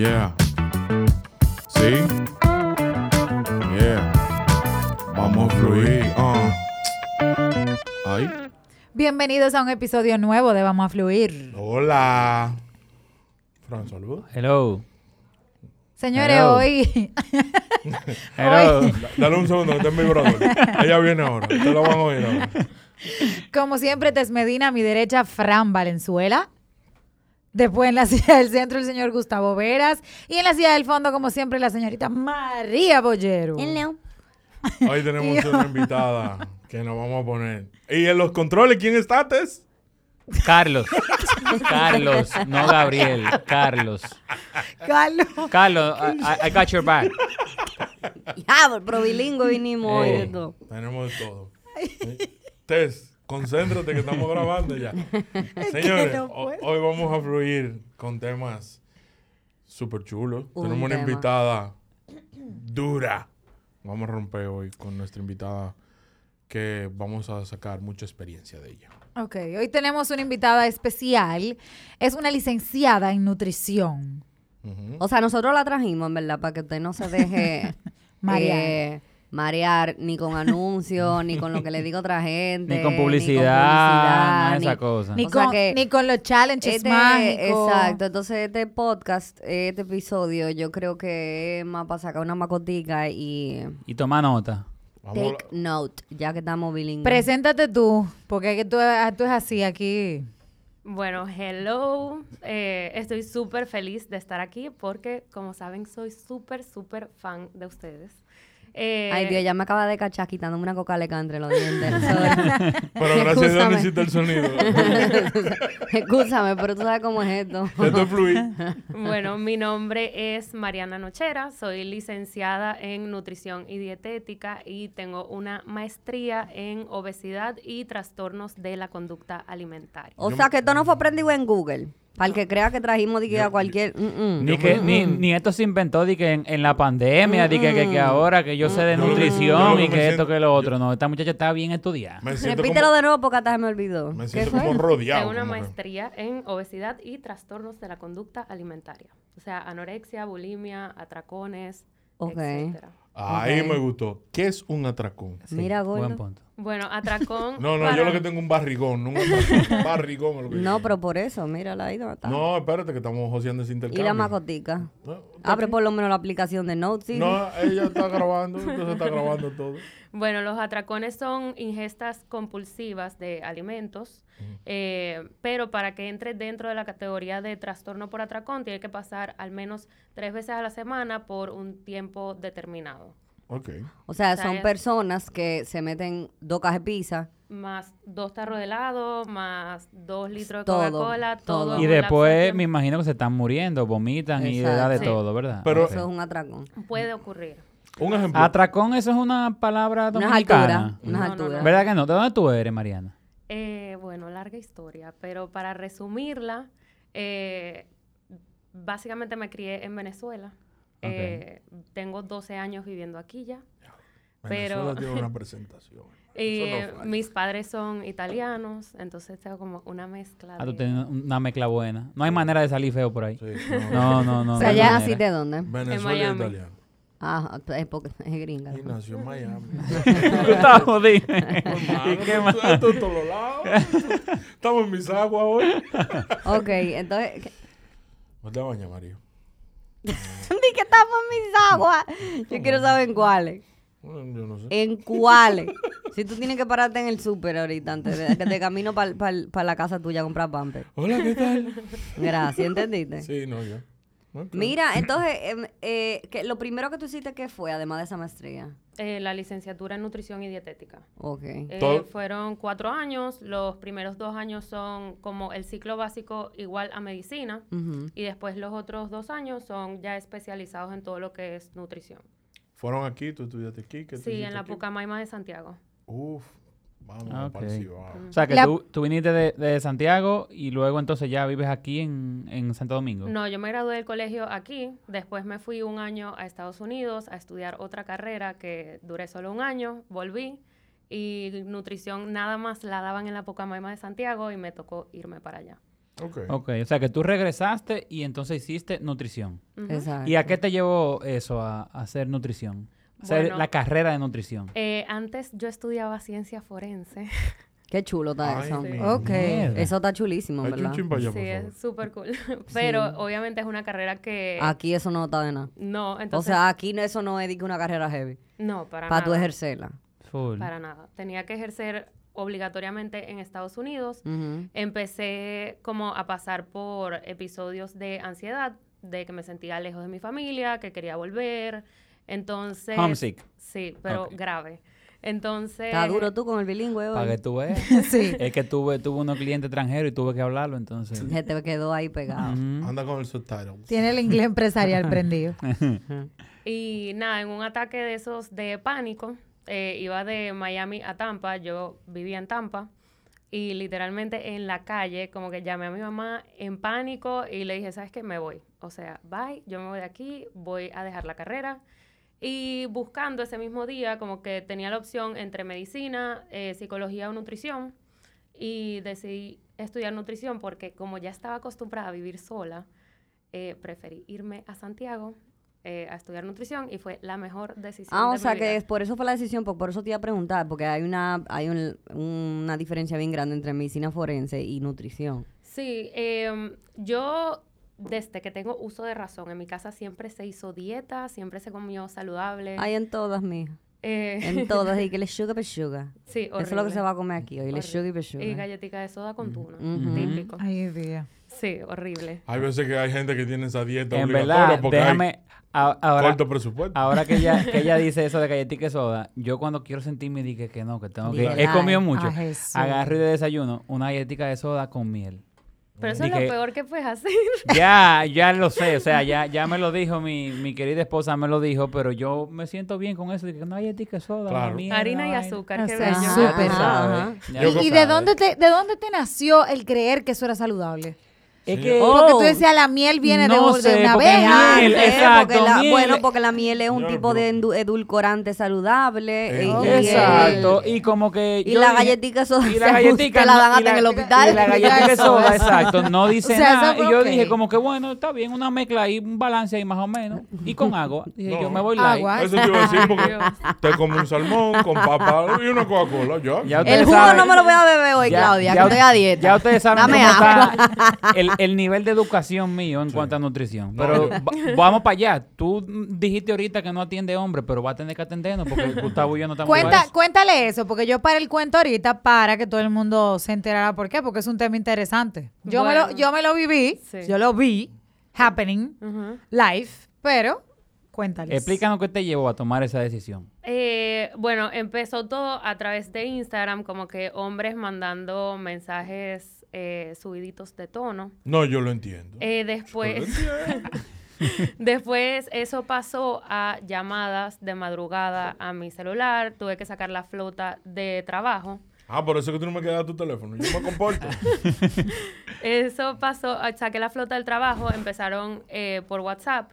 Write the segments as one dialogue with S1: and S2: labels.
S1: Yeah. ¿Sí? Yeah. Vamos a fluir. Uh.
S2: Bienvenidos a un episodio nuevo de Vamos a Fluir.
S1: Hola. Fran, saludos.
S3: Hello.
S2: Señores,
S3: Hello.
S2: hoy.
S3: Hello.
S2: hoy,
S1: Dale un segundo, que está en mi brother. Ella viene ahora. Ustedes lo van a oír ahora.
S2: como siempre, Tess Medina, a mi derecha, Fran Valenzuela. Después en la silla del centro, el señor Gustavo Veras. Y en la silla del fondo, como siempre, la señorita María Bollero.
S1: Hoy tenemos una invitada que nos vamos a poner. Y en los controles, ¿quién está, Tess?
S3: Carlos. Carlos, no Gabriel. Carlos.
S2: Carlos.
S3: Carlos, I, got your back.
S4: Ya, pero bilingüe vinimos hoy de
S3: Eh.
S4: todo.
S1: Tenemos de todo. Tess, concéntrate que estamos grabando ya. Señores,
S2: no
S1: hoy vamos a fluir con temas súper chulos.
S4: Un
S1: Tenemos una invitada dura. Vamos a romper hoy con nuestra invitada que vamos a sacar mucha experiencia de ella.
S2: Ok, hoy tenemos una invitada especial. Es una licenciada en nutrición.
S4: O sea, nosotros la trajimos, en verdad, para que usted no se deje
S2: Marear.
S4: eh, marear ni con anuncios, ni con lo que le diga otra gente.
S3: Ni con publicidad, nada de
S4: ni-
S3: esa cosa.
S2: Ni,
S4: O sea
S2: con,
S4: que
S2: ni con los challenges
S4: Este-
S2: mágicos.
S4: Exacto, entonces este podcast, este episodio, yo creo que es más para sacar una macotica y
S3: Y toma nota.
S4: Take note, ya que estamos bilingües.
S2: Preséntate tú, porque es que tú, tú es así aquí.
S5: Bueno, hello. Eh, estoy súper feliz de estar aquí porque, como saben, soy súper, súper fan de ustedes. Eh,
S4: Ay, Dios, ya me acaba de cachar quitándome una coca leca entre los dientes.
S1: Pero gracias a Dios no hiciste el sonido.
S4: Escúchame, pero tú sabes cómo es esto.
S1: Esto es fluir.
S5: Bueno, mi nombre es Mariana Nochera, soy licenciada en nutrición y dietética y tengo una maestría en obesidad y trastornos de la conducta alimentaria.
S4: O sea, que esto no fue aprendido en Google. Para el que crea que trajimos de que a cualquier... mm, mm.
S3: Ni, que, ni, ni esto se inventó de que en, en la pandemia, de que, que, que ahora que yo sé de
S1: yo
S3: nutrición y que esto que lo otro. No, esta muchacha está bien estudiada.
S4: Repítelo
S1: como,
S4: de nuevo porque hasta se me olvidó.
S1: me
S4: ¿Qué
S1: siento
S4: fue?
S1: como rodeado.
S5: Tengo una
S1: como que-
S5: maestría en obesidad y trastornos de la conducta alimentaria. O sea, anorexia, bulimia, atracones,
S4: Ok.
S5: etcétera.
S1: Ahí me gustó. ¿Qué es un atracón?
S4: Mira, gordo.
S3: Buen punto.
S5: Bueno, atracón.
S1: No, no,
S5: para-
S1: yo lo que tengo es un barrigón, no un barrigón. lo que
S4: No, pero por eso, mírala ahí donde está.
S1: No, espérate que estamos joseando ese
S4: y
S1: intercambio.
S4: la macotica.
S1: No,
S4: Abre por lo menos la aplicación de Notes.
S1: No, ella está grabando, entonces está grabando todo.
S5: Bueno, los atracones son ingestas compulsivas de alimentos, eh, pero para que entre dentro de la categoría de trastorno por atracón, tiene que pasar al menos tres veces a la semana por un tiempo determinado.
S4: O sea,
S5: O sea,
S4: son
S5: es-
S4: personas que se meten dos cajas de pizza.
S5: Más dos tarros de helado, más dos litros de Coca-Cola,
S4: todo.
S5: todo.
S3: Y después me imagino que se están muriendo, vomitan y da de todo, ¿verdad?
S1: Pero-.
S4: Eso es un atracón.
S5: Puede ocurrir.
S1: Un ejemplo.
S3: Atracón, eso es una palabra
S4: Unas
S3: dominicana.
S4: alturas. Unas
S5: No, no,
S4: alturas.
S5: no.
S3: ¿Verdad que no? ¿De dónde tú eres, Mariana?
S5: Eh, bueno, larga historia, pero para resumirla, eh, básicamente me crié en Venezuela. Eh, tengo 12 años viviendo aquí ya.
S1: Venezuela
S5: pero-
S1: tiene una presentación.
S5: Y
S1: no
S5: mis padres son italianos, entonces tengo como una mezcla.
S3: Ah, tú
S5: de-
S3: tienes una mezcla buena. No hay manera de salir feo por ahí.
S1: Sí,
S3: No, no, no.
S4: O
S3: no
S4: sea,
S3: hay
S4: ¿ya
S3: manera.
S4: naciste dónde?
S1: Venezuela
S5: Miami.
S1: italiano.
S4: Ah, es es gringa.
S1: Y nació en Miami.
S3: Gustavo, dime. ¿Y qué más?
S1: todos los lados. Estamos en mis aguas hoy.
S4: Ok, entonces...
S1: ¿No te bañas, Mario?
S4: Di que estamos en mis aguas. Yo quiero saber en cuáles.
S1: Bueno, Yo no sé.
S4: ¿En cuáles? si tú tienes que pararte en el súper ahorita antes de que te camino para la casa tuya a comprar pamper.
S1: Hola, ¿qué tal?
S4: Gracias, ¿entendiste?
S1: Sí, no. Ok.
S4: Mira, entonces, em, eh, que lo primero que tú hiciste, ¿qué fue, además de esa maestría?
S5: Eh, la licenciatura en nutrición y dietética.
S4: Ok.
S5: Eh, fueron cuatro años. Los primeros dos años son como el ciclo básico igual a medicina. Y después los otros dos años son ya especializados en todo lo que es nutrición.
S1: Fueron aquí, tú estudiaste aquí. ¿qué tú
S5: Sí, en la
S1: aquí?
S5: Pucamaima de Santiago.
S1: Uf, vamos
S3: Ah,
S1: para el
S3: ok.
S1: Cibao.
S3: O sea, que
S2: La-
S3: tú, tú viniste de, de Santiago y luego entonces ya vives aquí en, en Santo Domingo.
S5: No, yo me gradué del colegio aquí, después me fui un año a Estados Unidos a estudiar otra carrera que duré solo un año, volví y nutrición nada más la daban en la Pucamaima de Santiago y me tocó irme para allá.
S1: Ok.
S3: Ok, o sea que tú regresaste y entonces hiciste nutrición.
S4: Exacto.
S3: ¿Y a qué te llevó eso, a, a hacer nutrición? Hacer
S5: Bueno.
S3: la carrera de nutrición.
S5: Eh, antes yo estudiaba ciencia forense.
S4: Qué chulo está
S1: Ay,
S4: eso.
S5: sí.
S2: Ok.
S3: Mierda.
S4: Eso está chulísimo,
S1: Hay
S4: ¿verdad?
S1: allá,
S5: sí, es súper cool. Pero obviamente es una carrera que
S4: Aquí eso no está de nada.
S5: no,
S4: O
S5: entonces
S4: sea, aquí eso no es una carrera heavy.
S5: no para
S4: Para tú
S5: nada.
S4: ejercerla.
S3: Full.
S5: Para nada. Tenía que ejercer obligatoriamente en Estados Unidos. Empecé como a pasar por episodios de ansiedad, de que me sentía lejos de mi familia, que quería volver. Entonces...
S3: Homesick.
S5: Sí, pero grave. Entonces...
S4: Está duro tú con el bilingüe hoy.
S3: Para que tú veas.
S2: Sí.
S3: es que tuve, tuve unos clientes extranjeros y tuve que hablarlo, entonces.
S4: Se te quedó ahí pegado.
S1: Anda con el subtitle.
S2: Tiene el inglés empresarial prendido.
S5: Y nada, en un ataque de esos de pánico, eh, iba de Miami a Tampa, yo vivía en Tampa, y literalmente en la calle, como que llamé a mi mamá en pánico y le dije, ¿sabes qué? Me voy. O sea, bye, yo me voy de aquí, voy a dejar la carrera. Y buscando ese mismo día, como que tenía la opción entre medicina, eh, psicología o nutrición, y decidí estudiar nutrición porque como ya estaba acostumbrada a vivir sola, eh, preferí irme a Santiago eh, a estudiar nutrición y fue la mejor decisión.
S4: Ah,
S5: de
S4: o
S5: mi
S4: sea
S5: vida.
S4: que por eso fue la decisión, por, por eso te iba a preguntar, porque hay una hay un- una diferencia bien grande entre medicina forense y nutrición.
S5: Sí, em, yo desde que tengo uso de razón, en mi casa siempre se hizo dieta, siempre se comió saludable.
S4: Hay en todas, mija.
S5: Eh,
S4: En todas, y que le sugar per sugar.
S5: sí,
S4: Eso es lo que se va a comer aquí hoy, le sugar per sugar.
S5: Y galletica de soda con tuna,
S4: Ujú.
S5: típico.
S2: Ay, Dios.
S5: Sí, horrible.
S1: Hay veces que hay gente que tiene esa dieta
S3: En
S1: obligatoria
S3: verdad,
S1: porque
S3: déjame. a-
S1: hay
S3: ahora,
S1: corto presupuesto.
S3: ahora que ella, que ella dice eso de galletica y soda, yo cuando quiero sentirme dije que no, que tengo que. He comido mucho. Agarro y de desayuno una galletica de soda con miel.
S5: Pero eso es lo peor que puedes hacer.
S3: Ya, ya lo sé, o sea, ya, ya me lo dijo mi, mi querida esposa, me lo dijo, pero yo me siento bien con eso, de que no hay de soda,
S1: Claro.
S5: Harina y azúcar,
S2: O
S5: qué
S2: sea,
S5: bello.
S2: Súper. ¿Y, y de dónde te de dónde te nació el creer que eso era saludable?
S3: Es
S1: Sí.
S3: que...
S2: Porque
S4: Oh.
S2: tú decías la miel viene de,
S3: No
S2: de
S3: sé,
S2: una
S3: porque
S2: abeja.
S3: miel,
S4: Antes,
S3: exacto,
S4: porque la-
S3: miel.
S4: Bueno, porque la miel es un
S1: Yo,
S4: tipo de edulcorante saludable.
S1: Eh,
S4: y- y
S3: Exacto, y como que...
S4: Y
S3: yo
S4: la
S3: dije-
S4: galletica soda
S3: y la galletica
S4: te la dan hasta en el hospital.
S3: Y la galletica de
S2: Eso,
S3: soda, exacto, no dice
S2: O sea,
S3: nada. Y yo
S2: ok.
S3: dije como que bueno, está bien, una mezcla ahí, un balance ahí más o menos. Y con agua. Dije
S1: No.
S3: yo me voy light.
S2: Agua.
S1: Eso te iba a decir porque te come un salmón con papa y una Coca-Cola, ya.
S4: El jugo
S3: saben-
S4: no me lo voy a beber hoy, Claudia, que estoy a dieta.
S3: Ya ustedes saben cómo está el, el nivel de educación mío en cuanto a nutrición.
S1: No,
S3: Pero
S1: yo-
S3: va- vamos para allá. Tú dijiste ahorita que no atiende hombre, pero va a tener que atendernos porque Gustavo y yo no estamos
S2: Cuenta,
S3: eso.
S2: cuéntale eso, porque yo para el cuento ahorita para que todo el mundo se enterara por qué, porque es un tema interesante. Yo, me, lo, yo me lo viví,
S5: Sí.
S2: yo lo vi, happening,
S5: Ujú.
S2: live, pero cuéntales.
S3: Explícanos qué te llevó a tomar esa decisión.
S5: Eh, bueno, empezó todo a través de Instagram, como que hombres mandando mensajes eh, subiditos de tono.
S1: No, yo lo entiendo.
S5: Eh, después, después eso pasó a llamadas de madrugada a mi celular. Tuve que sacar la flota de trabajo.
S1: Ah, por eso que tú no me quedas tu teléfono. Yo me comporto.
S5: Eso pasó, saqué la flota del trabajo, empezaron eh, por WhatsApp,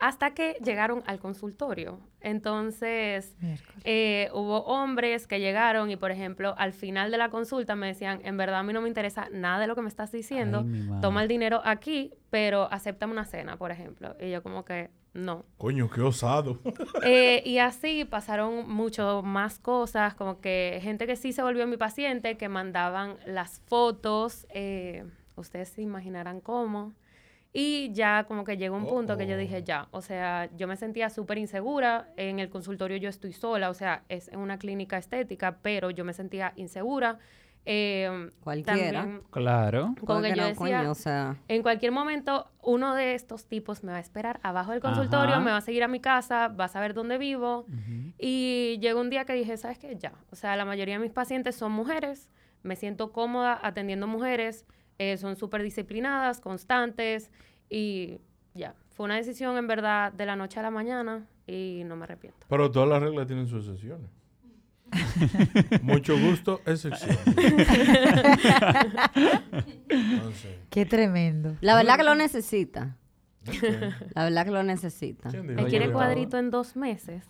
S5: hasta que llegaron al consultorio. Entonces, eh, hubo hombres que llegaron y, por ejemplo, al final de la consulta me decían, en verdad a mí no me interesa nada de lo que me estás diciendo,
S3: Ay,
S5: toma el dinero aquí, pero acéptame una cena, por ejemplo. Y yo como que, no.
S1: Coño, qué osado.
S5: Eh, y así pasaron mucho más cosas, como que gente que sí se volvió mi paciente, que mandaban las fotos, eh, ustedes se imaginarán cómo. Y ya como que llegó un punto que yo dije, ya, o sea, yo me sentía súper insegura, en el consultorio yo estoy sola, o sea, es en una clínica estética, pero yo me sentía insegura, Eh,
S4: Cualquiera.
S5: también,
S3: Claro.
S5: como que yo
S4: no,
S5: decía,
S4: coño, o sea,
S5: en cualquier momento, uno de estos tipos me va a esperar abajo del consultorio,
S3: Ajá.
S5: me va a seguir a mi casa, va a saber dónde vivo. Y llegó un día que dije, ¿sabes qué? Ya. O sea, la mayoría de mis pacientes son mujeres, me siento cómoda atendiendo mujeres, eh, son súper disciplinadas, constantes y ya. Fue una decisión en verdad de la noche a la mañana y no me arrepiento.
S1: Pero todas las reglas tienen sus excepciones. Mucho gusto, excepción. Entonces,
S2: Qué tremendo.
S4: la verdad que lo necesita. La verdad que lo necesita.
S1: ¿Quién dijo
S5: Él quiere cuadrito en dos meses.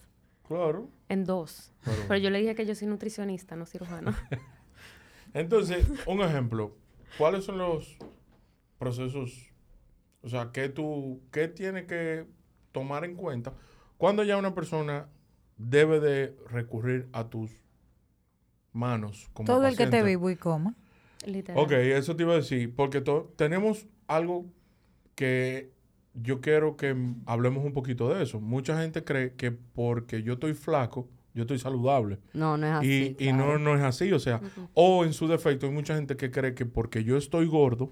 S1: Claro.
S5: En dos.
S1: Pero
S5: yo le dije que yo soy nutricionista, no cirujano.
S1: Entonces, un ejemplo. ¿Cuáles son los procesos? O sea, ¿qué tú, qué tiene que tomar en cuenta cuando ya una persona debe de recurrir a tus manos como
S2: Todo el que te vivo y coma.
S5: Literal.
S1: Ok, eso te iba a decir, porque to- tenemos algo que yo quiero que hablemos un poquito de eso. Mucha gente cree que porque yo estoy flaco, yo estoy saludable.
S4: No, no es así.
S1: y y no, no es así, o sea, o en su defecto hay mucha gente que cree que porque yo estoy gordo,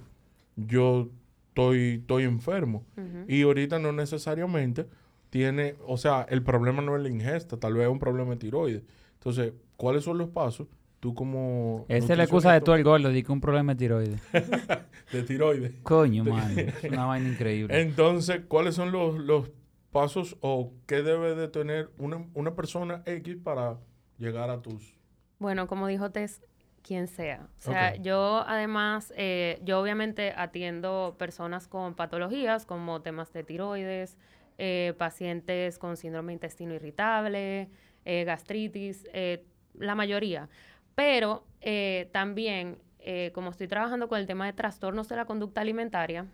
S1: yo estoy, estoy enfermo. Y ahorita no necesariamente tiene, o sea, el problema no es la ingesta, tal vez es un problema de tiroides. Entonces, ¿cuáles son los pasos? Tú como...
S3: Esa es la excusa de todo el gordo, di que un problema de tiroides.
S1: De tiroides.
S3: Coño, mano. Es una vaina increíble.
S1: Entonces, ¿cuáles son los, los pasos o qué debe de tener una, una persona X para llegar a tus...
S5: Bueno, como dijo Tess, quien sea. O sea, yo además, eh, yo obviamente atiendo personas con patologías como temas de tiroides, eh, pacientes con síndrome de intestino irritable, eh, gastritis, la mayoría. Pero también, como estoy trabajando con el tema de trastornos de la conducta alimentaria,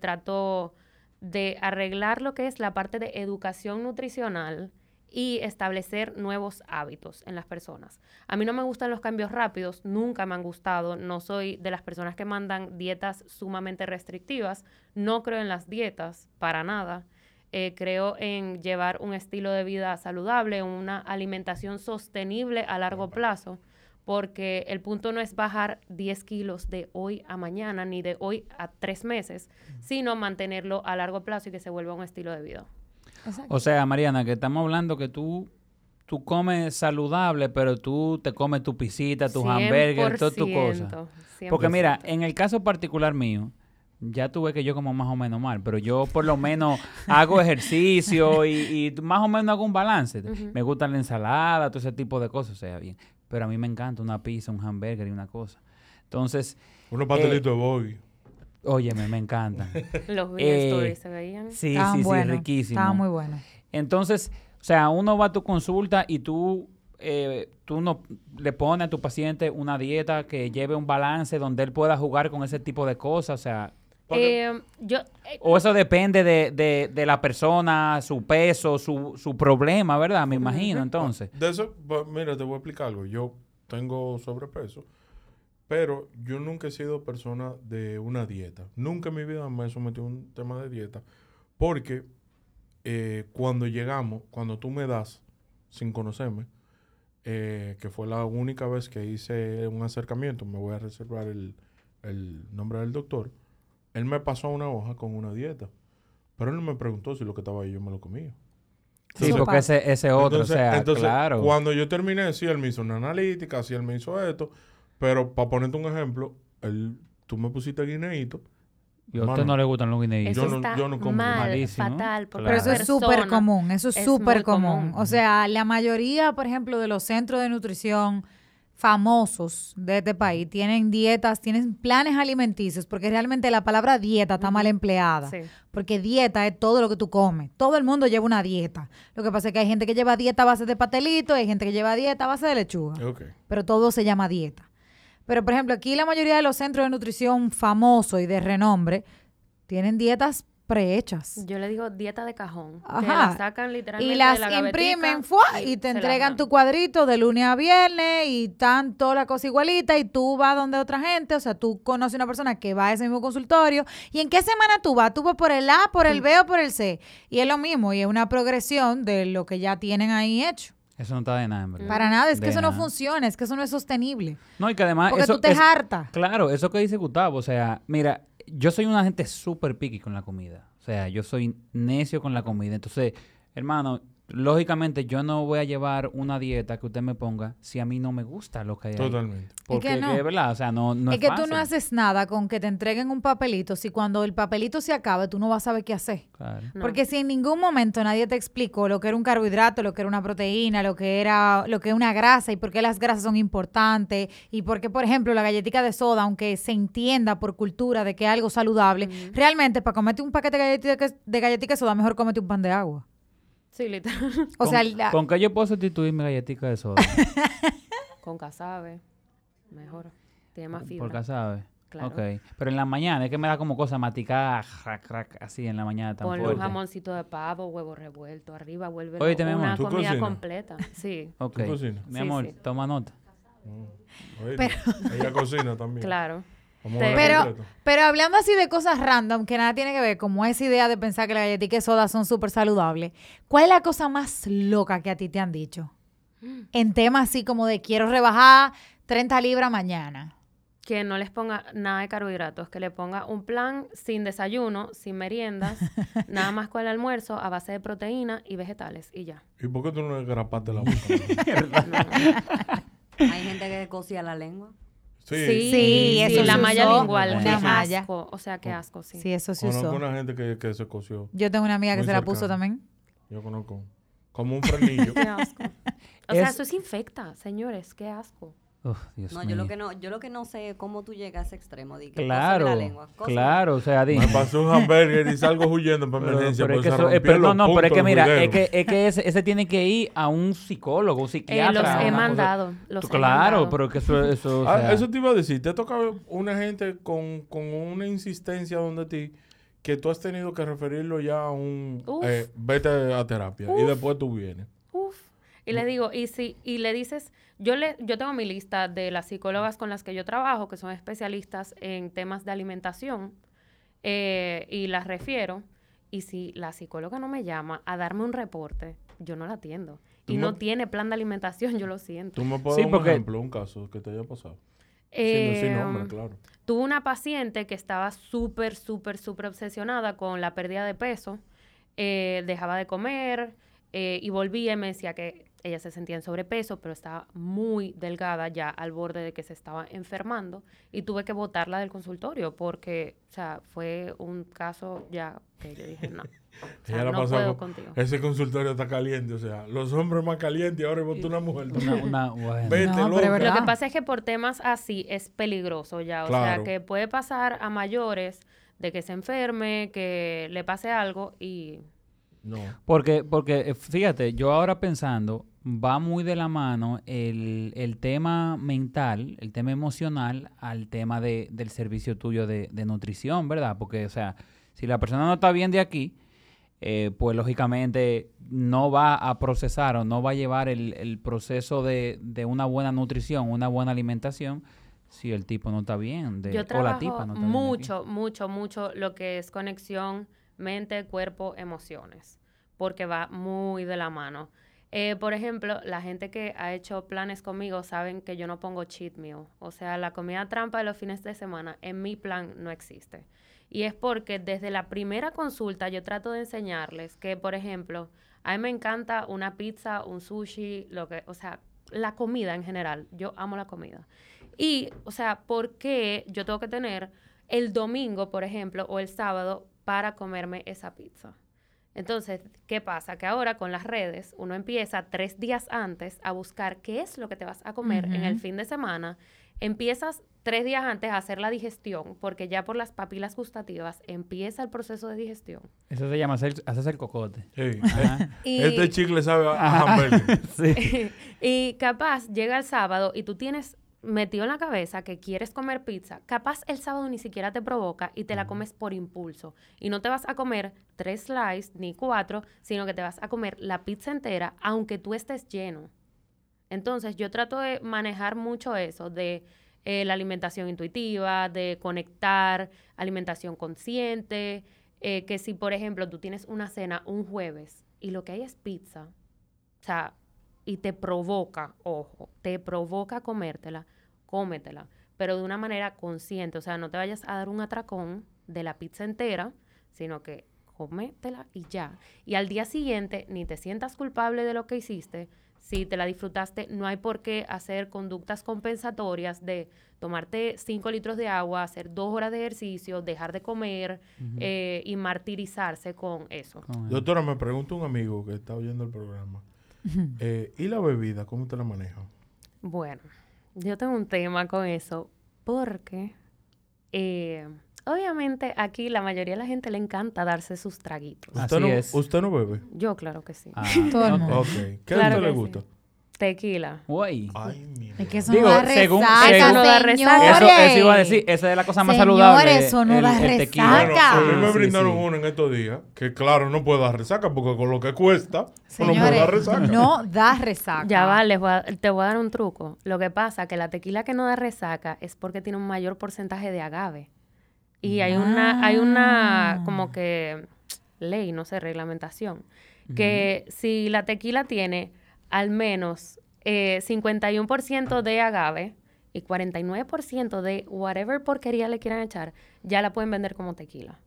S5: trato de arreglar lo que es la parte de educación nutricional y establecer nuevos hábitos en las personas. A mí no me gustan los cambios rápidos, nunca me han gustado, no soy de las personas que mandan dietas sumamente restrictivas, no creo en las dietas para nada. Eh, creo en llevar un estilo de vida saludable, una alimentación sostenible a largo plazo, porque el punto no es bajar 10 kilos de hoy a mañana ni de hoy a tres meses, sino mantenerlo a largo plazo y que se vuelva un estilo de vida.
S3: O sea, Mariana, que estamos hablando que tú, tú comes saludable, pero tú te comes tu pisita, tus hamburgues, todas tus cosas.
S5: 100%,
S3: Porque mira,
S5: 100%.
S3: en el caso particular mío, ya tuve que yo como más o menos mal, pero yo por lo menos hago ejercicio y, y más o menos hago un balance. Me gusta la ensalada, todo ese tipo de cosas, o sea, bien. Pero a mí me encanta una pizza, un hamburger y una cosa. Entonces,
S1: Unos pastelitos de bogey.
S3: óyeme, me encantan.
S5: Los
S3: Eh,
S5: stories se veían.
S3: Sí,
S2: Estaban
S3: sí,
S2: buenos.
S3: sí, riquísimo.
S2: Estaban muy buenos.
S3: Entonces, o sea, uno va a tu consulta y tú, eh, tú no, le pones a tu paciente una dieta que lleve un balance donde él pueda jugar con ese tipo de cosas, o sea,
S5: Eh, yo, eh,
S3: o eso depende de, de, de la persona, su peso, su, su problema, ¿verdad? Me imagino, entonces.
S1: De eso, mira, te voy a explicar algo. Yo tengo sobrepeso, pero yo nunca he sido persona de una dieta. Nunca en mi vida me he sometido a un tema de dieta, porque eh, cuando llegamos, cuando tú me das, sin conocerme, eh, que fue la única vez que hice un acercamiento, me voy a reservar el, el nombre del doctor, él me pasó una hoja con una dieta, pero él no me preguntó si lo que estaba ahí yo me lo comía.
S3: Sí, porque ese, ese otro,
S1: Entonces-
S3: o sea,
S1: entonces,
S3: claro.
S1: Cuando yo terminé, sí, él me hizo una analítica, sí, él me hizo esto, pero para ponerte un ejemplo, él, tú me pusiste guineíto.
S3: Y a usted no le gustan los guineitos.
S1: yo no- yo no como
S5: mal,
S3: malísimo.
S5: fatal.
S2: Pero eso es súper común, eso es súper común. O sea, la mayoría, por ejemplo, de los centros de nutrición famosos de este país tienen dietas, tienen planes alimenticios, porque realmente la palabra dieta está mal empleada.
S5: Sí.
S2: Porque dieta es todo lo que tú comes. Todo el mundo lleva una dieta. Lo que pasa es que hay gente que lleva dieta a base de pastelito, hay gente que lleva dieta a base de lechuga pero todo se llama dieta. Pero, por ejemplo, aquí la mayoría de los centros de nutrición famosos y de renombre tienen dietas prehechas.
S5: Yo le digo dieta de cajón.
S2: Ajá.
S5: la sacan literalmente
S2: Y las
S5: de la gavetica
S2: imprimen ¡fua! y te entregan tu cuadrito de lunes a viernes y están toda la cosa igualita y tú vas donde otra gente, o sea, tú conoces una persona que va a ese mismo consultorio y en qué semana tú vas, tú vas por el A, por el B o por el C y es lo mismo y es una progresión de lo que ya tienen ahí hecho.
S3: Eso no está de nada, en verdad.
S2: Para nada, es que eso no funciona, es que eso no es sostenible.
S3: No, y que además.
S2: Porque
S3: eso
S2: tú te
S3: es-
S2: hartas.
S3: Claro, eso que dice Gustavo, o sea, mira, yo soy una gente súper picky con la comida. O sea, yo soy necio con la comida. Entonces, hermano, lógicamente yo no voy a llevar una dieta que usted me ponga si a mí no me gusta lo que hay ahí.
S1: Totalmente.
S3: Porque
S2: que no.
S3: que es verdad, o sea, no, no es,
S2: es que tú no haces nada con que te entreguen un papelito si cuando el papelito se acabe tú no vas a saber qué hacer.
S3: Claro.
S5: No.
S2: Porque si en ningún momento nadie te explicó lo que era un carbohidrato, lo que era una proteína, lo que era lo que es una grasa y por qué las grasas son importantes y por qué, por ejemplo, la galletita de soda, aunque se entienda por cultura de que es algo saludable, realmente para comerte un paquete de galletita de galletita de soda, mejor comete un pan de agua.
S5: Sí, literal.
S2: O
S3: ¿Con,
S2: sea, la-
S3: ¿Con qué yo puedo sustituir mi galletita de soda?
S5: Con casabe. Mejor. Tiene más fibra.
S3: Por casabe.
S5: Claro.
S3: Ok. Pero en la mañana, es que me da como cosa maticada, así en la mañana tan
S5: Ponle un jamoncito de pavo, huevo revuelto, arriba vuelve
S3: amor,
S5: una
S1: ¿tú
S5: comida completa. Sí,
S3: Ok. Mi amor,
S5: sí.
S3: toma nota.
S1: Oíste, Ella cocina también.
S5: claro.
S2: Pero, pero hablando así de cosas random que nada tiene que ver, como esa idea de pensar que la galletita de soda son súper saludables, ¿cuál es la cosa más loca que a ti te han dicho? En temas así como de quiero rebajar 30 libras mañana.
S5: Que no les ponga nada de carbohidratos, que le ponga un plan sin desayuno, sin meriendas, nada más con el almuerzo a base de proteína y vegetales y ya.
S1: ¿Y por qué tú no le grapaste la boca?
S4: Hay gente que cosía la lengua.
S1: Sí.
S2: Sí, eso
S5: la
S2: se
S5: malla
S2: usó,
S5: lingual,
S2: una malla.
S5: asco, o sea, qué asco, sí.
S2: Sí, eso se
S1: Conozco
S2: usó.
S1: una gente que, que se coció.
S2: Yo tengo una amiga que se la puso también.
S1: Yo conozco. Como un frenillo.
S5: Qué asco. O sea,
S3: Es-
S5: eso se infecta, señores, qué asco.
S3: Uf, Dios
S4: No,
S3: mío.
S4: yo lo que no, yo lo que no sé es cómo tú llegas a ese extremo. De que
S3: Claro,
S4: la lengua,
S3: claro, o sea,
S1: Me
S3: dime.
S1: pasó un hamburger y salgo huyendo para
S3: Pero,
S1: emergencia.
S3: pero es
S1: porque
S3: que
S1: se
S3: eso- eh, pero no, no, pero es que mira, es que, es que ese, ese tiene que ir a un psicólogo, un
S5: Eh,
S3: psiquiatra.
S5: los he mandado, los he
S3: claro,
S5: mandado.
S3: pero que eso, eso, o
S1: Ah,
S3: sea,
S1: eso te iba a decir. Te ha tocado una gente con, con una insistencia donde ti que tú has tenido que referirlo ya a un...
S5: Uf.
S1: eh, vete a terapia y después tú vienes.
S5: Y le digo, y si, y le dices, yo le, yo tengo mi lista de las psicólogas con las que yo trabajo, que son especialistas en temas de alimentación, eh, y las refiero. Y si la psicóloga no me llama a darme un reporte, yo no la atiendo. Y
S1: me-
S5: no tiene plan de alimentación, yo lo siento.
S1: ¿Tú me puedes
S3: Sí,
S1: dar un
S3: porque-
S1: ejemplo, un caso que te haya pasado? Sin decir
S5: Eh,
S1: nombre, claro.
S5: Tuve una paciente que estaba súper, súper, súper obsesionada con la pérdida de peso. Eh, dejaba de comer eh, y volvía y me decía que ella se sentía en sobrepeso, pero estaba muy delgada ya al borde de que se estaba enfermando y tuve que botarla del consultorio porque, o sea, fue un caso ya que yo dije, no, o sea, no
S1: pasó
S5: puedo
S1: con-
S5: contigo.
S1: Ese consultorio está caliente, o sea, los hombres más calientes y ahora votó una mujer.
S3: una, una, bueno.
S1: Vete,
S2: No,
S1: loca.
S5: Lo que pasa es que por temas así es peligroso ya. O
S1: Claro.
S5: sea, que puede pasar a mayores de que se enferme, que le pase algo y...
S1: No.
S3: Porque, porque eh, fíjate, yo ahora pensando, va muy de la mano el, el tema mental, el tema emocional al tema de, del servicio tuyo de, de nutrición, ¿verdad? Porque, o sea, si la persona no está bien de aquí, eh, pues lógicamente no va a procesar o no va a llevar el, el proceso de, de una buena nutrición, una buena alimentación, si el tipo no está bien, de,
S5: Yo
S3: o la tipa no está bien
S5: mucho, mucho, mucho lo que es conexión mente, cuerpo, emociones, porque va muy de la mano. Eh, por ejemplo, la gente que ha hecho planes conmigo saben que yo no pongo cheat meal. O sea, la comida trampa de los fines de semana en mi plan no existe. Y es porque desde la primera consulta yo trato de enseñarles que, por ejemplo, a mí me encanta una pizza, un sushi, lo que, o sea, la comida en general. Yo amo la comida. Y, o sea, ¿por qué yo tengo que tener el domingo, por ejemplo, o el sábado para comerme esa pizza? Entonces, ¿qué pasa? Que ahora con las redes uno empieza tres días antes a buscar qué es lo que te vas a comer en el fin de semana. Empiezas tres días antes a hacer la digestión, porque ya por las papilas gustativas empieza el proceso de digestión.
S3: Eso se llama hacer, hacerse el cocote.
S1: Sí.
S3: Ajá.
S5: Y-
S1: Este chicle sabe a, a hamburger.
S3: sí.
S5: y capaz llega el sábado y tú tienes metido en la cabeza que quieres comer pizza, capaz el sábado ni siquiera te provoca y te la comes por impulso. Y no te vas a comer tres slices ni cuatro, sino que te vas a comer la pizza entera, aunque tú estés lleno. Entonces yo trato de manejar mucho eso, de eh, la alimentación intuitiva, de conectar, alimentación consciente, eh, que si por ejemplo tú tienes una cena un jueves y lo que hay es pizza, o sea, y te provoca, ojo, te provoca comértela, cómetela, pero de una manera consciente. O sea, no te vayas a dar un atracón de la pizza entera, sino que cómetela y ya. Y al día siguiente ni te sientas culpable de lo que hiciste. Si te la disfrutaste, no hay por qué hacer conductas compensatorias de tomarte 5 litros de agua, hacer dos horas de ejercicio, dejar de comer eh, y martirizarse con eso.
S1: Doctora, me pregunta un amigo que está oyendo el programa. Eh, ¿Y la bebida? ¿Cómo te la maneja?
S5: Bueno, yo tengo un tema con eso porque eh, obviamente aquí la mayoría de la gente le encanta darse sus traguitos.
S3: Así
S1: ¿Usted no,
S3: es.
S1: ¿Usted no bebe?
S5: Yo claro que sí.
S3: Ah,
S2: Todo el
S3: ok.
S2: mundo.
S1: Ok. ¿Qué
S5: Claro
S1: a usted le gusta?
S5: sí. Tequila.
S3: Uy.
S1: Ay, mi
S2: Es que eso
S3: Digo,
S2: no da
S3: según-
S2: resaca,
S3: según-
S5: no da resaca.
S3: Eso,
S2: señores.
S3: eso iba a decir, esa es la cosa más
S2: Señores,
S3: saludable.
S2: eso no
S3: el-
S2: da
S3: el
S2: resaca.
S1: Bueno, a mí me
S3: Sí, sí,
S1: brindaron
S3: sí.
S1: uno en estos días que, claro, no puede dar resaca porque con lo que cuesta, uno no puede dar
S2: Señores,
S1: resaca.
S2: no da resaca.
S5: Ya va, les voy a- te voy a dar un truco. Lo que pasa que la tequila que no da resaca es porque tiene un mayor porcentaje de agave. Y hay una, hay una
S2: Ah.
S5: como que ley, no sé, reglamentación, que si la tequila tiene al menos eh, 51% de agave y 49% de whatever porquería le quieran echar, ya la pueden vender como tequila.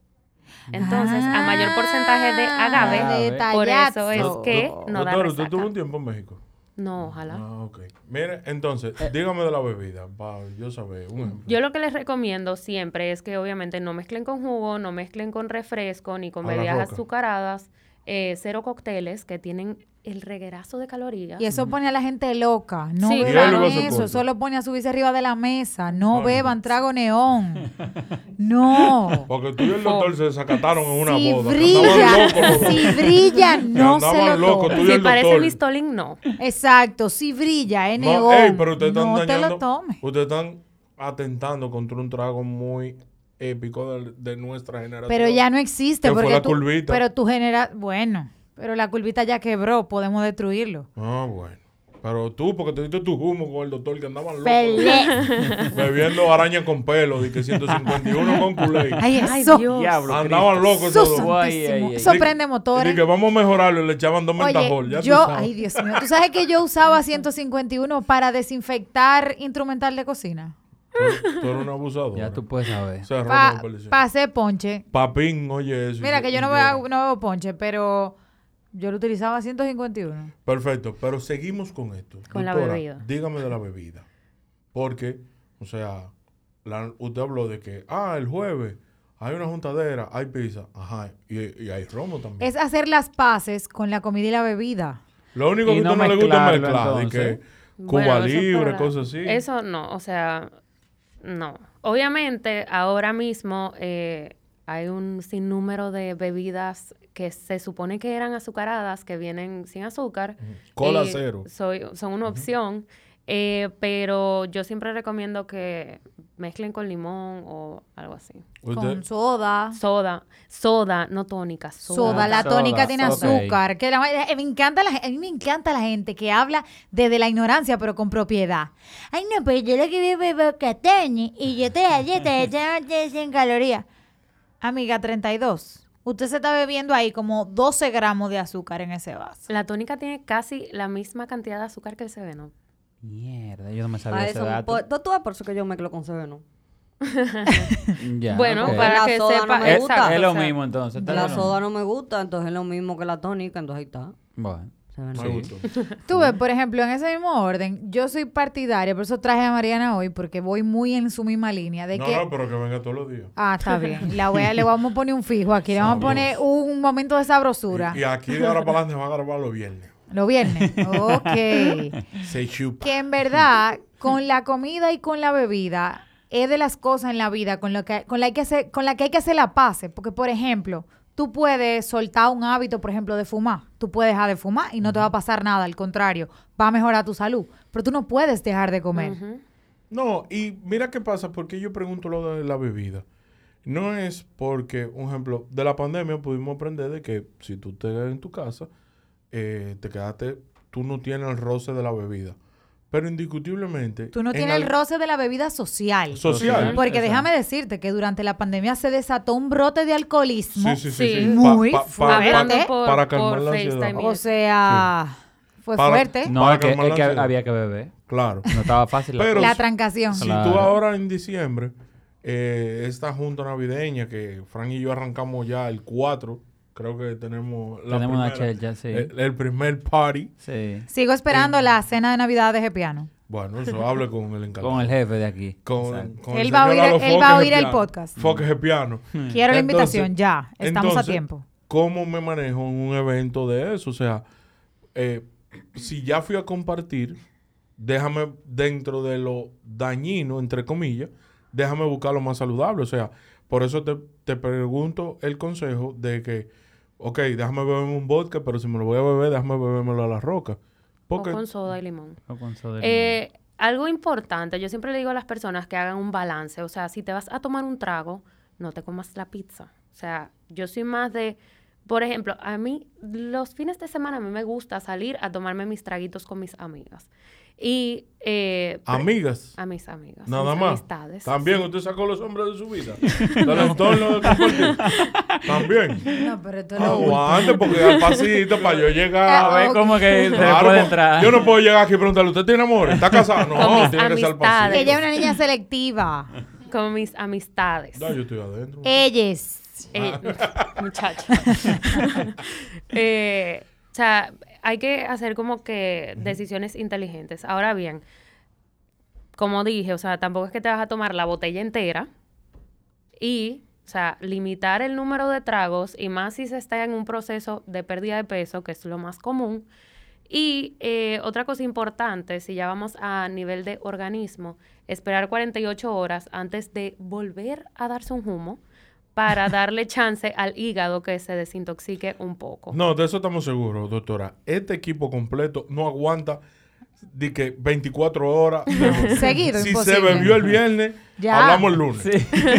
S5: Entonces, a mayor porcentaje de agave,
S3: Ah,
S5: por eso es que no da
S1: Doctor, ¿usted
S5: resaca.
S1: tuvo un tiempo en México?
S5: No, ojalá.
S1: Ah, ok. Mire, entonces, dígame de la bebida, para yo saber, un ejemplo.
S5: Yo lo que les recomiendo siempre es que obviamente no mezclen con jugo, no mezclen con refresco ni con
S1: A
S5: bebidas azucaradas, eh, cero cócteles que tienen el reguerazo de calorías.
S2: Y eso pone a la gente loca. No
S5: Sí,
S2: beban
S5: claro.
S2: Eso. Solo pone a subirse arriba de la mesa. No
S1: Ay.
S2: beban trago neón. No.
S1: Porque tú y el doctor se desacataron en una
S2: si
S1: boda.
S2: brilla,
S1: locos
S2: si brilla, no se lo
S1: y
S5: si
S1: el
S5: parece
S1: doctor.
S5: Listolin, no.
S2: Exacto, si brilla, es
S1: No,
S2: neón.
S1: ey, pero ustedes están
S2: no te
S1: dañando.
S2: lo tomes.
S1: Ustedes están atentando contra un trago muy épico de, de nuestra generación.
S2: Pero ya no existe
S1: Que fue
S2: porque
S1: la
S2: tú,
S1: curvita.
S2: pero tu genera, bueno, pero la curvita ya quebró, podemos destruirlo.
S1: Ah, bueno. Pero tú, porque te diste tu humo con el doctor que andaban locos.
S2: Pelé.
S1: Bebiendo araña con pelo, de que 151 con culé.
S2: Ay,
S5: Ay,
S2: eso.
S5: Dios.
S3: Diablo,
S1: Andaban locos
S2: Eso
S1: todos.
S2: Eso
S1: Di-
S2: prende
S1: Y
S2: motores.
S1: que vamos a mejorarlo y le echaban dos mentajol. Tú
S2: yo,
S1: sabes.
S2: ay Dios mío, ¿tú sabes que yo usaba 151 para desinfectar instrumental de cocina?
S1: Tú, tú eres un abusador.
S3: Ya tú puedes saber.
S1: Policía.
S2: hacer ponche.
S1: Papín, oye eso. y
S2: Mira que yo
S1: y
S2: no veo, no veo ponche, pero yo lo utilizaba 151.
S1: Perfecto, pero seguimos con esto.
S5: Con la bebida.
S1: Dígame de la bebida. Porque, o sea, la- usted habló de que, ah, el jueves hay una juntadera, hay pizza, ajá, y, y hay romo también.
S2: Es hacer las paces con la comida y la bebida.
S1: Lo único
S3: Y
S1: que a
S3: no
S1: usted no le gusta es mezclar, de que Cuba
S5: Bueno,
S1: Libre, cosas así.
S5: Eso no, o sea, no. Obviamente, ahora mismo eh, hay un sinnúmero de bebidas que se supone que eran azucaradas, que vienen sin azúcar.
S1: Cola cero.
S5: soy- son una opción, eh, pero yo siempre recomiendo que mezclen con limón o algo así.
S2: Con soda.
S5: Soda, soda, no tónica, soda.
S2: Soda, la
S3: Soda,
S2: tónica tiene azúcar. Que la- eh, me encanta la, a mí me encanta la gente que habla desde la ignorancia, pero con propiedad. Ay, no, pero yo lo que vivo es y yo te dieta de 100 calorías. Amiga, 32. Usted se está bebiendo ahí como 12 gramos de azúcar en ese vaso.
S5: La tónica tiene casi la misma cantidad de azúcar que el Seveno.
S3: Mierda, yo no me sabía ese
S4: eso,
S3: dato.
S4: tú, ves por eso que yo mezclo con Seveno.
S3: Ya,
S5: Bueno, para
S4: La
S5: que
S4: soda no
S5: sepa,
S4: me
S3: Es,
S4: gusta.
S5: exacto,
S3: es lo
S5: o sea,
S3: mismo entonces.
S4: La soda no me gusta, entonces es lo mismo que la tónica, entonces ahí está.
S3: Bueno. Sí.
S1: gustó.
S2: Tú ves, por ejemplo, en ese mismo orden, yo soy partidaria, por eso traje a Mariana hoy, porque voy muy en su misma línea de
S1: No,
S2: que...
S1: no, pero que venga todos los días.
S2: Ah, está bien. La voy a- le vamos a poner un fijo aquí. Le vamos a poner un momento de sabrosura.
S1: Y, y aquí de ahora para adelante van a grabar los viernes.
S2: Los viernes. Ok.
S1: Se chupa.
S2: que en verdad, con la comida y con la bebida, es de las cosas en la vida con, lo que, con, la, que hacer, con la que hay que hacer la paz. Porque, por ejemplo, tú puedes soltar un hábito, por ejemplo, de fumar. Tú puedes dejar de fumar y no te va a pasar nada. Al contrario, va a mejorar tu salud. Pero tú no puedes dejar de comer.
S1: No, y mira qué pasa, porque yo pregunto lo de la bebida. No es porque, un ejemplo, de la pandemia pudimos aprender de que si tú te quedas en tu casa, eh, te quedaste, tú no tienes el roce de la bebida. Pero indiscutiblemente...
S2: Tú no
S1: en
S2: tienes el
S1: al-
S2: roce de la bebida social.
S1: Social.
S2: Porque
S3: Exacto.
S2: déjame decirte que durante la pandemia se desató un brote de alcoholismo.
S1: Sí, sí, sí.
S5: Sí.
S2: Muy
S1: Pa- pa- pa-
S2: fuerte.
S5: Hablando por,
S1: para calmar
S5: por
S1: la ansiedad.
S2: O sea, Fue
S1: Para-
S2: fuerte.
S3: No,
S1: Para
S3: es que, es que había que beber.
S1: Claro.
S3: No estaba fácil.
S1: Pero-.
S2: La trancación.
S1: Si
S3: Claro.
S1: tú ahora en diciembre, eh, esta junta navideña que Frank y yo arrancamos ya el 4, creo que tenemos la
S3: Tenemos una
S1: primera-
S3: chelcha, sí.
S1: el, el primer party.
S3: Sí.
S2: Sigo esperando la cena de Navidad de Gepiano.
S1: Bueno, eso hable con el encargado.
S3: Con el jefe de aquí.
S1: Con,
S2: Él
S1: el
S2: va oír- él va a oír el podcast.
S1: Foque Gepiano.
S2: Quiero la invitación ya. Estamos a tiempo.
S1: ¿Cómo me manejo en un evento de eso? O sea, eh, si ya fui a compartir, déjame dentro de lo dañino, entre comillas, déjame buscar lo más saludable. O sea, por eso te, te pregunto el consejo de que, ok, déjame beberme un vodka, pero si me lo voy a beber, déjame bebérmelo a la roca. Porque,
S5: O con soda y limón.
S3: O con soda de
S5: Eh, algo importante, yo siempre le digo a las personas que hagan un balance. O sea, si te vas a tomar un trago, no te comas la pizza. O sea, yo soy más de, por ejemplo, a mí los fines de semana a mí me gusta salir a tomarme mis traguitos con mis amigas. Y eh,
S1: amigas,
S5: a mis amigas.
S1: nada
S5: mis
S1: más.
S5: amistades.
S1: También usted sacó los hombres de su vida. Del entorno de. También.
S2: No, pero esto último.
S1: Aguante, porque al pasito para yo llegar.
S3: A
S2: Ah,
S3: ver cómo que se le
S1: Claro,
S3: puede entrar.
S1: Yo no puedo llegar aquí y preguntarle, ¿usted tiene amor? ¿Está casado?
S5: Con
S1: No,
S5: mis
S1: tiene que ser al
S5: amistades.
S1: pasillo.
S2: Ella es una niña selectiva.
S5: Con mis amistades.
S1: No, yo estoy adentro.
S2: Ellas.
S5: Eh, muchacha. Eh, o sea, hay que hacer como que decisiones inteligentes. Ahora bien, como dije, o sea, tampoco es que te vas a tomar la botella entera y, o sea, limitar el número de tragos y más si se está en un proceso de pérdida de peso, que es lo más común. Y eh, otra cosa importante, si ya vamos a nivel de organismo, esperar 48 horas antes de volver a darse un humo para darle chance al hígado que se desintoxique un poco.
S1: No, de eso estamos seguros, doctora. Este equipo completo no aguanta de que 24 horas. de-
S2: Seguido,
S1: Si
S2: imposible.
S1: se bebió el viernes,
S2: Ya.
S1: hablamos el lunes.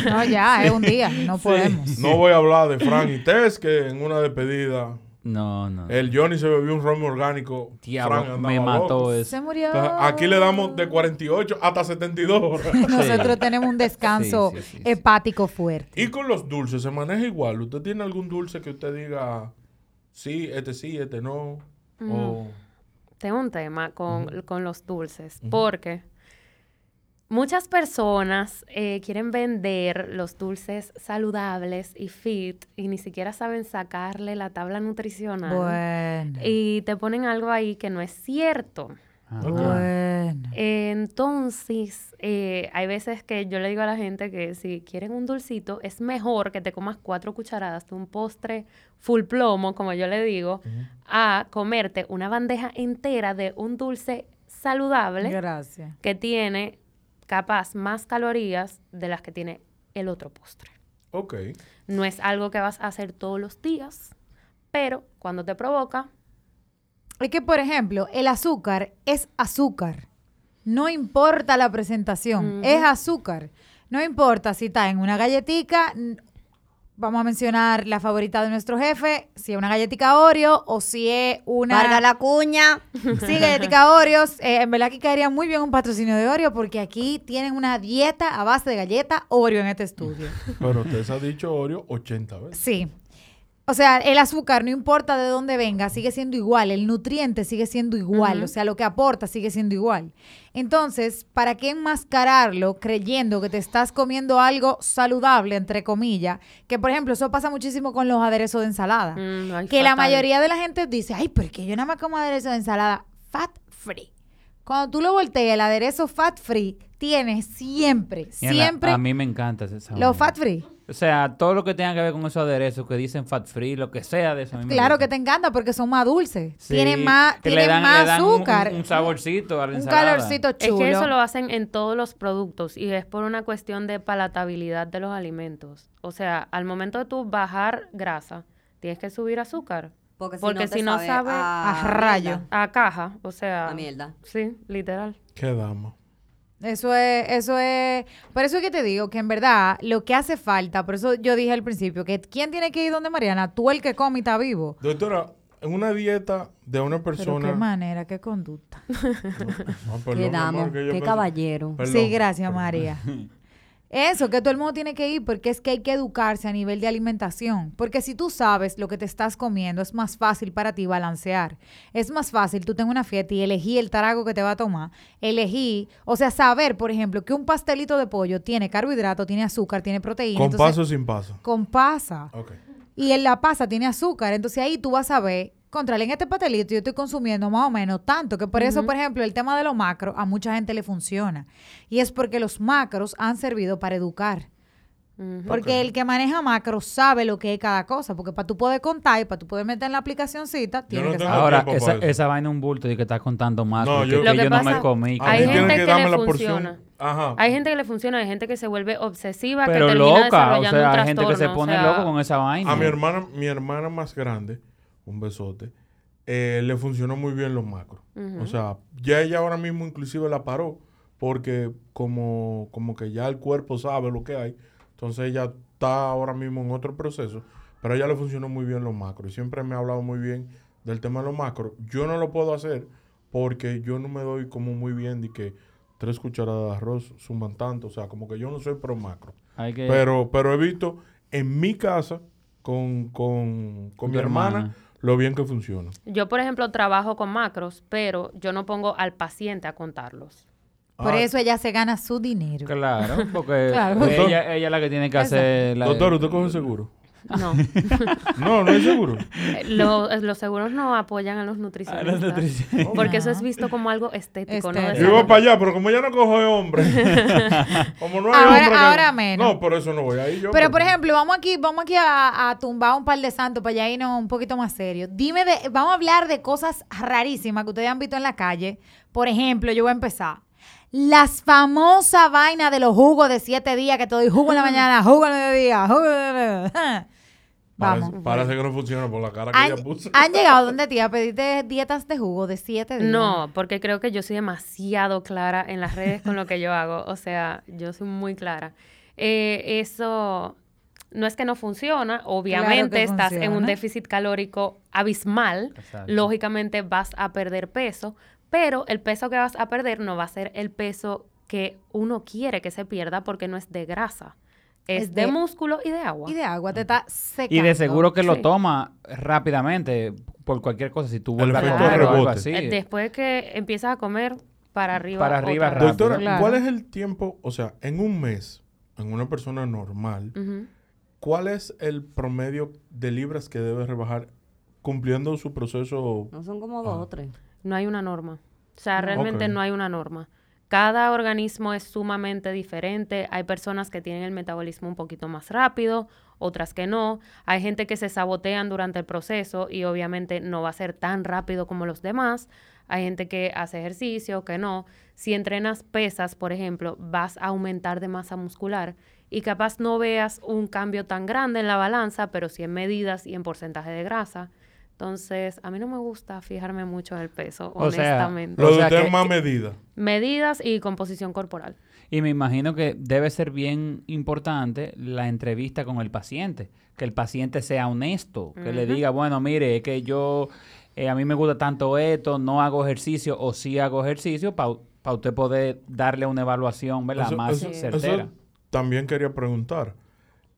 S2: No, ya, es un día. No podemos.
S1: No voy a hablar de Frank y Tess, que en una despedida,
S3: No, no.
S1: el Johnny se bebió un romo orgánico.
S3: Diablo,
S1: Frank
S3: me mató
S1: loco.
S3: eso.
S2: Se murió.
S1: Entonces, aquí le damos de 48 hasta 72 horas.
S2: Nosotros tenemos un descanso
S3: Sí, sí, sí, sí.
S2: hepático fuerte.
S1: Y con los dulces, ¿se maneja igual? ¿Usted tiene algún dulce que usted diga, sí, este sí, este no? O...
S5: Tengo un tema con, con los dulces, porque muchas personas eh, quieren vender los dulces saludables y fit y ni siquiera saben sacarle la tabla nutricional.
S2: Bueno.
S5: Y te ponen algo ahí que no es cierto.
S3: Ah,
S2: Bueno.
S5: Entonces, eh, hay veces que yo le digo a la gente que si quieren un dulcito, es mejor que te comas cuatro cucharadas de un postre full plomo, como yo le digo, a comerte una bandeja entera de un dulce saludable
S2: Gracias.
S5: que tiene capaz más calorías de las que tiene el otro postre.
S1: Ok.
S5: No es algo que vas a hacer todos los días, pero cuando te provoca,
S2: Es que, por ejemplo, el azúcar es azúcar. No importa la presentación, es azúcar. No importa si está en una galletica, vamos a mencionar la favorita de nuestro jefe, si es una galletica Oreo o si es una...
S4: Valga la cuña.
S2: Sí, galletica Oreos. Eh, en verdad que caería muy bien un patrocinio de Oreo porque aquí tienen una dieta a base de galleta Oreo en este estudio.
S1: Pero usted se ha dicho Oreo 80 veces.
S2: Sí. O sea, el azúcar, no importa de dónde venga, sigue siendo igual. El nutriente sigue siendo igual. O sea, lo que aporta sigue siendo igual. Entonces, ¿para qué enmascararlo creyendo que te estás comiendo algo saludable, entre comillas? Que, por ejemplo, eso pasa muchísimo con los aderezos de ensalada.
S5: mm, ay,
S2: que la mayoría de la gente dice, ay, pero es que yo nada más como aderezo de ensalada fat free. Cuando tú lo volteas, el aderezo fat free tiene siempre,
S3: Mira,
S2: siempre
S3: A mí me encanta esa vaina.
S2: los fat free.
S3: O sea, todo lo que tenga que ver con esos aderezos que dicen fat free, lo que sea de eso. a
S2: Claro que te encanta porque son más dulces.
S3: Sí,
S2: tienen más,
S3: que le
S2: tienen
S3: le
S2: más
S3: dan
S2: azúcar.
S3: Un, un saborcito a la
S2: un
S3: ensalada.
S2: calorcito
S5: Es
S2: chulo.
S5: que eso lo hacen en todos los productos y es por una cuestión de palatabilidad de los alimentos. O sea, al momento de tú bajar grasa, tienes que subir azúcar.
S4: Porque si
S5: Porque
S4: no, te
S5: si no sabe
S2: a rayo.
S4: mierda.
S5: A caja, o sea.
S4: A mierda.
S5: Sí, literal.
S1: Qué dama.
S2: Eso es, eso es, por eso es que te digo que en verdad lo que hace falta, por eso yo dije al principio, que ¿quién tiene que ir donde Mariana? Tú el que come y está vivo.
S1: Doctora, en una dieta de una
S2: Pero
S1: persona.
S2: qué manera, qué conducta.
S1: Perdón, mi
S4: Qué damo,
S1: amor, que
S4: qué
S1: pensé-
S4: caballero.
S1: Perdón,
S2: sí, gracias
S1: perdón.
S2: María. Eso, que todo el mundo tiene que ir porque es que hay que educarse a nivel de alimentación. Porque si tú sabes lo que te estás comiendo, es más fácil para ti balancear. Es más fácil, tú tengas una fiesta y elegí el tarago que te va a tomar. Elegí, o sea, saber, por ejemplo, que un pastelito de pollo tiene carbohidrato, tiene azúcar, tiene proteína.
S1: ¿Con
S2: entonces-
S1: paso o sin paso?
S2: Con pasa. Y en la pasa tiene azúcar. Entonces ahí tú vas a ver, contra en este pastelito yo estoy consumiendo más o menos tanto, que por eso, por ejemplo, el tema de los macros a mucha gente le funciona. Y es porque los macros han servido para educar. Porque el que maneja macros sabe lo que es cada cosa. Porque para tú poder contar y para tú poder meter en la aplicacioncita, tienes
S1: no
S2: que saber.
S3: Ahora, esa, vaina es un bulto y que está contando más.
S1: No, yo-
S3: que
S5: Lo que
S3: yo no me
S5: pasa-
S3: comí.
S1: A
S5: Hay
S3: que-
S5: gente
S1: que
S5: le
S1: la
S5: funciona.
S1: porción. Ajá.
S5: Hay gente que le funciona, hay gente que se vuelve obsesiva,
S3: Pero
S5: que termina
S3: loca, o
S5: desarrollando
S3: sea,
S5: un
S3: hay gente que se
S5: o
S3: pone
S5: sea,
S3: loco con esa vaina.
S1: A mi hermana, mi hermana más grande, un besote, eh, le funcionó muy bien los macros. O sea, ya ella ahora mismo inclusive la paró porque como, como que ya el cuerpo sabe lo que hay. Entonces ella está ahora mismo en otro proceso, pero a ella le funcionó muy bien los macros. Y siempre me ha hablado muy bien del tema de los macros. Yo no lo puedo hacer porque yo no me doy como muy bien de que tres cucharadas de arroz suman tanto. O sea, como que yo no soy pro macro.
S3: Hay que-
S1: Pero, pero he visto en mi casa con, con, con mi hermana,
S3: hermana.
S1: Lo bien que funciona.
S5: Yo, por ejemplo, trabajo con macros, pero yo no pongo al paciente a contarlos.
S2: Por
S1: Ah,
S2: eso ella se gana su dinero.
S3: Claro, porque
S2: Claro.
S3: Ella, ella es la que tiene que hacer... La,
S1: Doctor, ¿usted coge seguro?
S5: No.
S1: No, no es seguro.
S5: Lo- los seguros no apoyan a los
S3: a
S5: nutricionistas.
S3: la nutrición.
S5: Porque eso es visto como algo estético, ¿no?
S1: Yo
S5: salud.
S1: para allá, pero como ya no cojo de hombre. como no hay
S2: Ahora-
S1: hombre que-
S2: ahora menos.
S1: No, por eso no voy ahí yo.
S2: Pero,
S1: porque-
S2: por ejemplo, vamos aquí, vamos aquí a, a tumbar un par de santos para ya irnos un poquito más serio. Dime, de, vamos a hablar de cosas rarísimas que ustedes han visto en la calle. Por ejemplo, yo voy a empezar. Las famosas vainas de los jugos de siete días que te doy jugo en la mañana, jugo en el mediodía, jugo en el... Vamos.
S1: Parece, parece que no funciona por la cara que
S2: ¿Han,
S1: ella puso.
S2: han llegado donde tía a pedirte dietas de jugo de siete días?
S5: No, porque creo que yo soy demasiado clara en las redes con lo que yo hago. O sea, yo soy muy clara. Eh, eso no es que no funciona. Obviamente estás en un déficit calórico abismal.
S3: Exacto.
S5: Lógicamente vas a perder peso, pero el peso que vas a perder no va a ser el peso que uno quiere que se pierda porque no es de grasa. Es,
S2: Es
S5: de,
S2: de-
S5: músculo y de agua.
S2: Y de agua te está secando.
S3: Y de seguro que lo
S5: Sí.
S3: toma rápidamente por cualquier cosa. Si tú
S1: El
S3: vuelves a comer o algo
S1: rebote.
S3: así.
S5: Eh, Después que empiezas a comer, para arriba.
S3: Para arriba rápido.
S1: Doctora,
S2: Claro.
S1: ¿cuál es el tiempo? O sea, en un mes, en una persona normal. ¿cuál es el promedio de libras que debe rebajar cumpliendo su proceso?
S4: No son como dos
S1: Ah.
S4: o tres.
S5: No hay una norma. O sea, realmente no hay una norma. Cada organismo es sumamente diferente. Hay personas que tienen el metabolismo un poquito más rápido, otras que no. Hay gente que se sabotean durante el proceso y obviamente no va a ser tan rápido como los demás. Hay gente que hace ejercicio, que no. Si entrenas pesas, por ejemplo, vas a aumentar de masa muscular y capaz no veas un cambio tan grande en la balanza, pero sí en medidas y en porcentaje de grasa. Entonces, a mí no me gusta fijarme mucho en el peso,
S3: O sea,
S5: honestamente.
S1: Lo
S3: O
S1: de
S3: sea
S1: usted
S3: que-
S1: es más medida.
S5: Medidas y composición corporal.
S3: Y me imagino que debe ser bien importante la entrevista con el paciente, que el paciente sea honesto, que le diga, bueno, mire, es que yo, eh, a mí me gusta tanto esto, no hago ejercicio o sí hago ejercicio, para usted poder darle una evaluación, ¿verdad?
S1: Eso-
S3: Más
S1: eso-
S3: certera.
S1: eso también quería preguntar.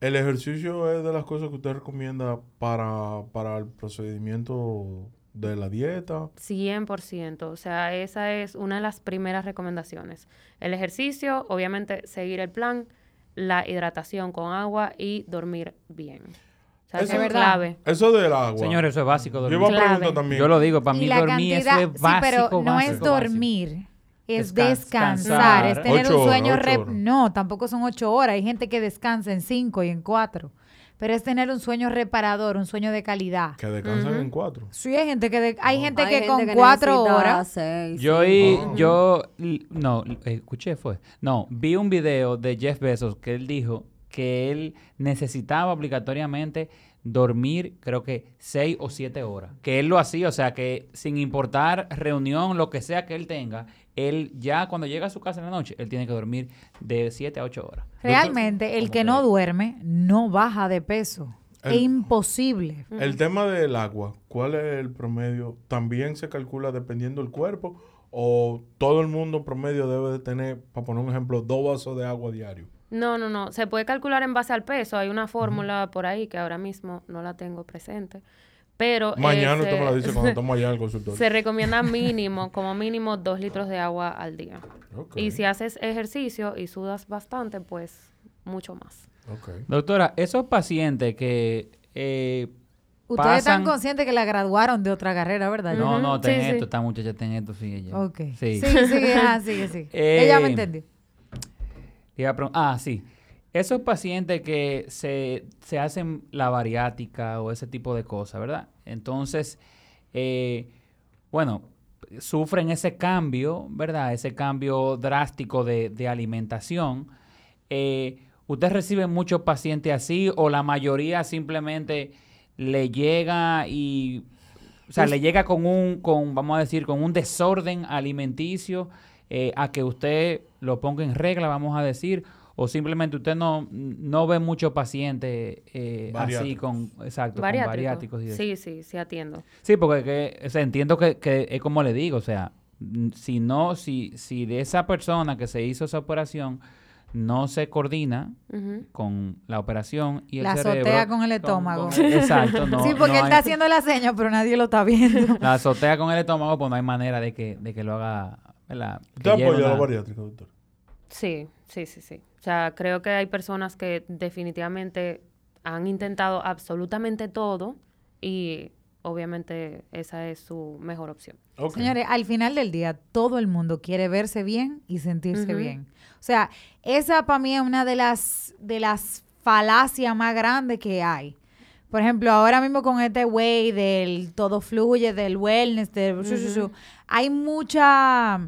S1: ¿El ejercicio es de las cosas que usted recomienda para, para el procedimiento de la dieta?
S5: 100%. O sea, esa es una de las primeras recomendaciones. El ejercicio, obviamente seguir el plan, la hidratación con agua y dormir bien. O sea,
S1: Eso
S5: es
S2: verdad.
S5: clave.
S1: Eso del agua.
S3: Señores, eso es básico.
S1: Yo
S3: dormir.
S1: iba a
S5: Clave.
S1: preguntar también.
S3: Yo lo digo, para mí dormir
S2: cantidad,
S3: eso es básico,
S2: sí, pero no
S3: básico,
S2: es
S3: básico.
S2: Es
S3: Descans-
S2: descansar, es tener
S1: Ocho
S2: un sueño
S1: horas,
S2: rep-. No, tampoco son ocho horas. Hay gente que descansa en cinco y en cuatro. Pero es tener un sueño reparador, un sueño de calidad.
S1: Que descansan en cuatro.
S2: Sí, hay gente que de- hay gente
S4: Hay
S2: que
S4: gente
S2: con
S4: que
S2: cuatro horas.
S4: seis,
S3: Yo, y,
S1: Oh.
S3: yo, no, escuché fue, no, vi un video de Jeff Bezos que él dijo que él necesitaba obligatoriamente dormir, creo que seis o siete horas. Que él lo hacía, o sea, que sin importar reunión, lo que sea que él tenga, él ya cuando llega a su casa en la noche, él tiene que dormir de siete a ocho horas.
S2: Realmente, el que
S3: que-
S2: no duerme no baja de peso.
S1: El-
S2: es imposible.
S1: El tema del agua, ¿cuál es el promedio? ¿También se calcula dependiendo del cuerpo? ¿O todo el mundo promedio debe de tener, para poner un ejemplo, dos vasos de agua diario?
S5: No, no, no. Se puede calcular en base al peso. Hay una fórmula por ahí que ahora mismo no la tengo presente. Pero
S1: Mañana
S5: eh,
S1: usted me la
S5: se-
S1: dice cuando estamos allá en el consultorio.
S5: Se recomienda mínimo, como mínimo, dos litros de agua al día. Y si haces ejercicio y sudas bastante, pues mucho más.
S3: Doctora, esos pacientes que eh,
S2: Ustedes están conscientes que la graduaron de otra carrera, ¿verdad?
S3: No, no, ten
S5: sí, sí.
S3: esto, esta muchacha ten esto, sigue ya.
S2: Ok.
S3: Sí.
S2: Sigue, sigue, ah, sigue, sigue.
S3: Eh,
S2: Ella me entendió.
S3: Iba a ah, sí. Esos pacientes que se, se hacen la bariátrica o ese tipo de cosas, ¿verdad? Entonces, eh, bueno, sufren ese cambio, ¿verdad? Ese cambio drástico de, de alimentación. Eh, ¿Usted recibe muchos pacientes así o la mayoría simplemente le llega y... O sea, le llega con un, con, vamos a decir, con un desorden alimenticio eh, a que usted lo ponga en regla, vamos a decir, o simplemente usted no, no ve muchos pacientes eh, así con, exacto, con
S5: Bariátrico.
S3: bariátricos y eso.
S5: Sí, sí, sí atiendo.
S3: Sí, porque que, o sea, entiendo que, que es como le digo, o sea, si no, si, si de esa persona que se hizo esa operación no se coordina
S5: Ujú.
S3: con la operación y el
S2: La
S3: cerebro...
S2: azotea con el estómago.
S3: exacto, no,
S2: sí, porque
S3: no
S2: él
S3: hay-
S2: está haciendo la seña, pero nadie lo está viendo.
S3: La azotea con el estómago, pues no hay manera de que, de que lo haga, ¿verdad? Que
S1: ¿Usted
S3: lleve
S1: apoya la bariátrica, doctor?
S5: Sí, sí, sí, sí. O sea, creo que hay personas que definitivamente han intentado absolutamente todo y obviamente esa es su mejor opción.
S2: Señores, al final del día, todo el mundo quiere verse bien y sentirse bien. O sea, esa para mí es una de las, de las falacias más grandes que hay. Por ejemplo, ahora mismo con este way del todo fluye, del wellness, del shu, hay mucha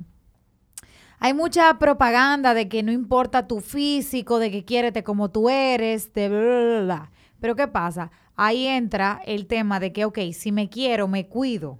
S2: hay mucha propaganda de que no importa tu físico, de que quiérete como tú eres, de bla, bla, bla. Pero ¿qué pasa? Ahí entra el tema de que, ok, si me quiero, me cuido.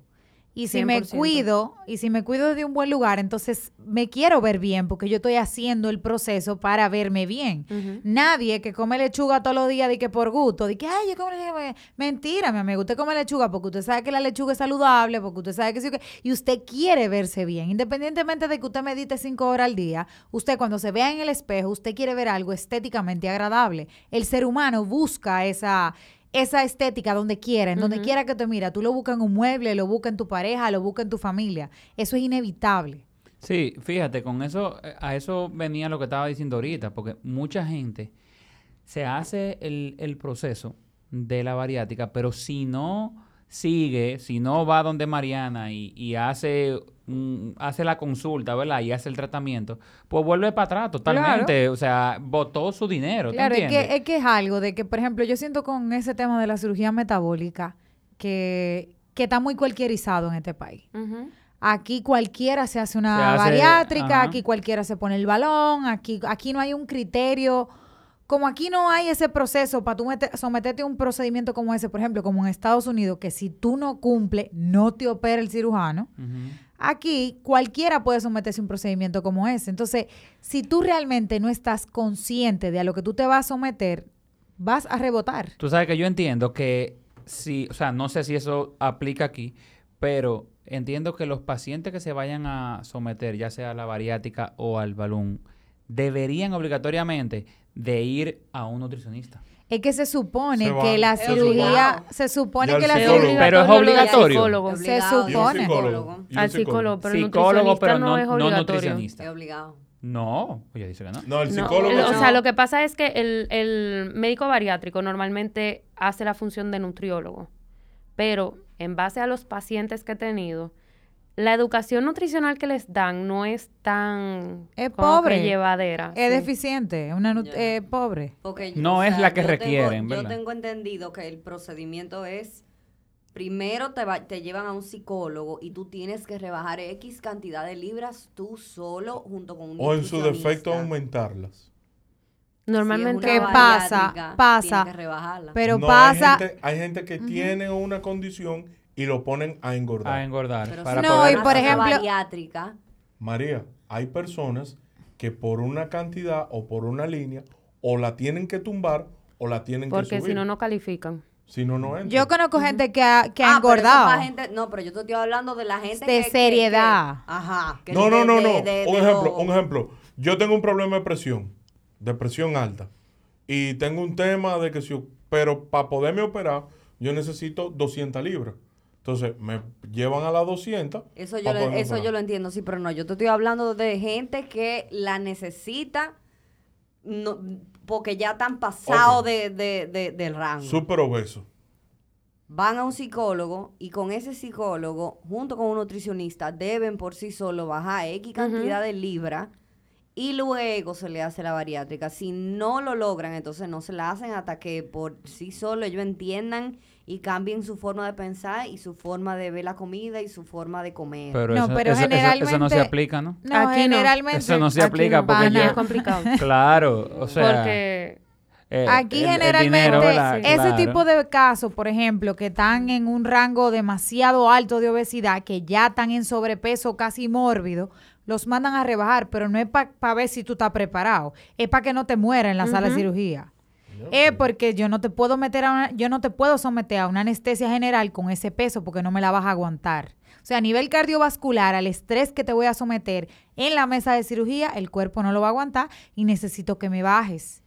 S2: Y si me
S5: 100%.
S2: cuido, y si me cuido de un buen lugar, entonces me quiero ver bien, porque yo estoy haciendo el proceso para verme bien. Nadie que come lechuga todos los días de que por gusto, de que, ay, yo como lechuga. Mentira, mi amigo. Usted come lechuga porque usted sabe que la lechuga es saludable, porque usted sabe que sí, que... Y usted quiere verse bien. Independientemente de que usted medite cinco horas al día, usted cuando se vea en el espejo, usted quiere ver algo estéticamente agradable. El ser humano busca esa esa estética donde quiera, en donde quiera que te mira, tú lo buscas en un mueble, lo buscas en tu pareja, lo buscas en tu familia. Eso es inevitable.
S3: Sí, fíjate, con eso, eh, a eso venía lo que estaba diciendo ahorita, porque mucha gente se hace el, el proceso de la bariátrica, pero si no sigue, si no va donde Mariana y, y hace, hace la consulta, ¿verdad? Y hace el tratamiento, pues vuelve para atrás totalmente. O sea, botó su dinero, ¿te
S2: Claro, es
S3: entiendes?
S2: que, es que es algo de que, por ejemplo, yo siento con ese tema de la cirugía metabólica que, que está muy cualquierizado en este país. Aquí cualquiera se hace una
S3: Se hace-
S2: bariátrica,
S3: ajá.
S2: aquí cualquiera se pone el balón, aquí, aquí no hay un criterio. Como aquí no hay ese proceso para tú mete- someterte a un procedimiento como ese, por ejemplo, como en Estados Unidos, que si tú no cumples, no te opera el cirujano.
S3: Ujú.
S2: Aquí cualquiera puede someterse a un procedimiento como ese. Entonces, si tú realmente no estás consciente de a lo que tú te vas a someter, vas a rebotar.
S3: Tú sabes que yo entiendo que si, o sea, no sé si eso aplica aquí, pero entiendo que los pacientes que se vayan a someter, ya sea a la bariátrica o al balón, deberían obligatoriamente de ir a un nutricionista.
S2: Es que se supone
S1: Se
S2: que la
S1: Es
S2: cirugía, se supone que la cirugía...
S3: Pero es obligatorio.
S5: psicólogo.
S2: Se supone.
S1: psicólogo.
S5: Al psicólogo, pero el
S3: Psicólogo,
S5: nutricionista
S3: pero
S5: no,
S3: no,
S5: es
S3: no
S5: obligatorio.
S4: Es
S3: nutricionista.
S4: obligado.
S3: No, ella dice que no.
S1: No, el
S5: No,
S1: psicólogo.
S5: el- o sea, lo que pasa es que el, el médico bariátrico normalmente hace la función de nutriólogo, pero en base a los pacientes que he tenido, la educación nutricional que les dan no es tan
S2: Es pobre.
S5: llevadera.
S2: Es
S5: sí.
S2: deficiente, es una eh, pobre.
S4: Porque,
S3: No es la que
S4: yo
S3: requieren,
S4: tengo,
S3: ¿verdad?
S4: Yo tengo entendido que el procedimiento es, primero te, va- te llevan a un psicólogo y tú tienes que rebajar X cantidad de libras tú solo junto con un
S1: O en su defecto aumentarlas.
S5: Normalmente
S2: ¿Qué pasa? Pasa.
S4: que rebajarla.
S2: Pero
S1: No,
S2: pasa...
S1: Hay gente, hay gente que tiene una condición y lo ponen a engordar.
S3: A engordar.
S4: Pero
S3: para
S2: No,
S3: poder-
S2: y por ejemplo-
S4: bariátrica,
S1: María, hay personas que por una cantidad o por una línea o la tienen que tumbar o la tienen que
S5: porque
S1: subir.
S5: si no, no califican.
S1: Si no, no entra.
S2: Yo conozco gente que ha, que ha
S4: Ah,
S2: engordado.
S4: gente- no, pero yo te estoy hablando de la gente
S2: De
S4: que- que-
S2: seriedad.
S4: que- ajá. que
S1: No,
S4: de-
S1: no, no,
S4: de-
S1: no.
S4: de-
S1: un
S4: de
S1: ejemplo,
S4: lo-
S1: un ejemplo. Yo tengo un problema de presión de presión alta y tengo un tema de que si, yo- pero para poderme operar yo necesito 200 libras. Entonces me llevan a las 200.
S4: Eso yo,
S1: poderme
S4: eso yo lo entiendo, sí, pero no. Yo te estoy hablando de gente que la necesita no, porque ya están pasados de- de- del rango.
S1: Súper obeso.
S4: Van a un psicólogo y con ese psicólogo, junto con un nutricionista, deben por sí solo bajar X cantidad de libras y luego se le hace la bariátrica. Si no lo logran, entonces no se la hacen hasta que por sí solo ellos entiendan y cambien su forma de pensar y su forma de ver la comida y su forma de comer.
S3: Pero,
S2: No,
S3: eso,
S2: pero
S3: eso- eso- eso no se
S2: generalmente-
S3: aplica, ¿no?
S2: No,
S5: Aquí
S2: generalmente.
S3: Eso no se
S2: aquí
S3: aplica
S2: no.
S3: porque yo-
S5: es complicado.
S3: Claro, o sea...
S5: porque
S3: eh,
S2: Aquí
S3: el- el
S2: generalmente ese
S3: Claro.
S2: tipo de casos, por ejemplo, que están en un rango demasiado alto de obesidad, que ya están en sobrepeso casi mórbido, los mandan a rebajar, pero no es para ver si tú estás preparado, es para que no te mueras en la sala de cirugía. Es porque yo no te puedo meter a una, yo no te puedo someter a una anestesia general con ese peso porque no me la vas a aguantar. O sea, a nivel cardiovascular, al estrés que te voy a someter en la mesa de cirugía, el cuerpo no lo va a aguantar y necesito que me bajes.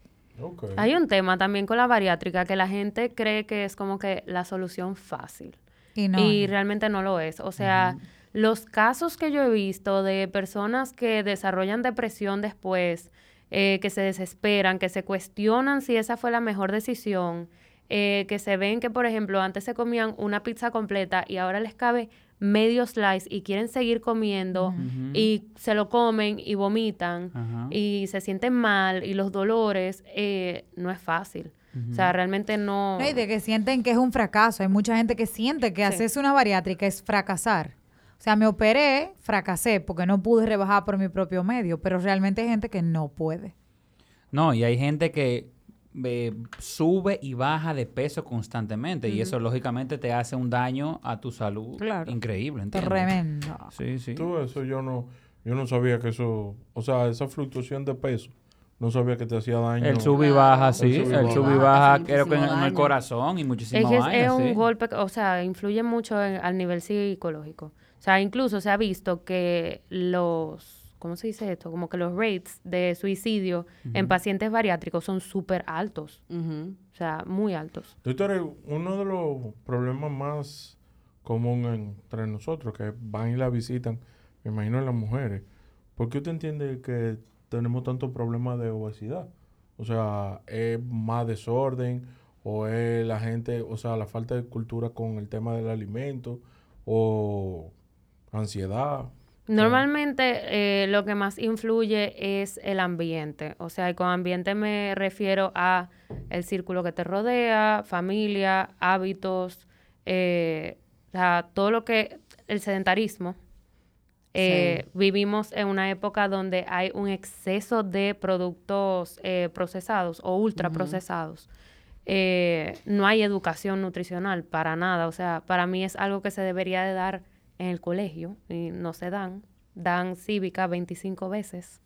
S5: Hay un tema también con la bariátrica que la gente cree que es como que la solución fácil.
S2: Y no.
S5: y realmente no lo es. O sea, los casos que yo he visto de personas que desarrollan depresión después, eh, que se desesperan, que se cuestionan si esa fue la mejor decisión, eh, que se ven que, por ejemplo, antes se comían una pizza completa y ahora les cabe medio slice y quieren seguir comiendo y se lo comen y vomitan y se sienten mal y los dolores, eh, no es fácil. O sea, realmente no...
S2: No, y de que sienten que es un fracaso. Hay mucha gente que siente que
S5: Sí.
S2: hacerse una bariátrica es fracasar. O sea, me operé, fracasé porque no pude rebajar por mi propio medio, pero realmente hay gente que no puede.
S3: No, y hay gente que eh, sube y baja de peso constantemente y eso lógicamente te hace un daño a tu salud
S2: Claro.
S3: increíble, ¿entiendes?
S2: Tremendo.
S3: Sí, sí.
S1: Tú, eso yo no, yo no sabía que eso, o sea, esa fluctuación de peso, no sabía que te hacía daño.
S3: El sub y baja,
S1: El
S3: sí.
S1: sub y
S3: El
S1: baja.
S3: sub y baja, creo que en,
S4: muchísimo
S3: en el corazón y
S5: Es que es,
S3: vainas,
S5: es un
S3: sí.
S5: golpe, o sea, influye mucho en- al nivel psicológico. O sea, incluso se ha visto que los, ¿cómo se dice esto? Como que los rates de suicidio en pacientes bariátricos son súper altos. O sea, muy altos.
S1: Doctor, uno de los problemas más comunes entre nosotros, que van y la visitan, me imagino en las mujeres, ¿por qué usted entiende que tenemos tantos problemas de obesidad? O sea, ¿es más desorden o es la gente, o sea, la falta de cultura con el tema del alimento o ansiedad?
S5: Normalmente eh, lo que más influye es el ambiente. O sea, y con ambiente me refiero a el círculo que te rodea, familia, hábitos, eh, o sea, todo lo que, el sedentarismo. Eh, Vivimos en una época donde hay un exceso de productos eh, procesados o ultraprocesados. Eh, no hay educación nutricional para nada. O sea, para mí es algo que se debería de dar en el colegio y no se dan. Dan cívica 25 veces.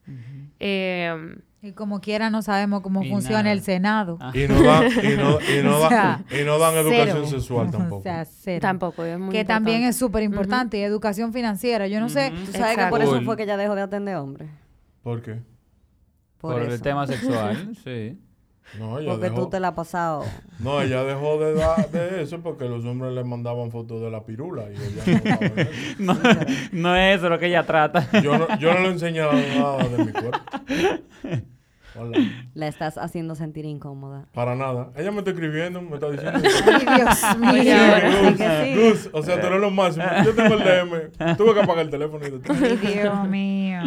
S5: Eh,
S2: Y como quiera no sabemos cómo
S3: Y
S2: funciona
S3: nada.
S2: el Senado.
S3: Ah.
S1: Y no dan, y no, y no
S2: O
S1: dan-
S2: sea,
S1: y no dan educación
S2: Cero.
S1: sexual tampoco.
S2: O sea, cero.
S5: tampoco es muy
S2: que también
S5: importante.
S2: es súper importante. Y educación financiera. Yo no sé.
S4: Tú sabes que por
S5: Exacto.
S4: eso fue que ella dejó de atender hombres.
S1: ¿Por qué?
S4: Por,
S3: Por, el tema sexual, sí.
S1: No, ella
S4: Porque
S1: dejó,
S4: tú te la has pasado.
S1: no, ella dejó de dar de eso porque los hombres le mandaban fotos de la pirula y ella no.
S3: No, no es eso lo que ella trata.
S1: Yo no, yo no le he enseñado nada de mi cuerpo. Hola.
S4: La estás haciendo sentir incómoda.
S1: Para nada. Ella me está escribiendo, me está diciendo.
S2: Ay, Dios mío.
S1: Luz,
S4: que sí.
S1: Luz, o sea, tú eres lo máximo. Yo tengo el DM. Tuve que apagar el teléfono y.
S2: Ay, Dios mío.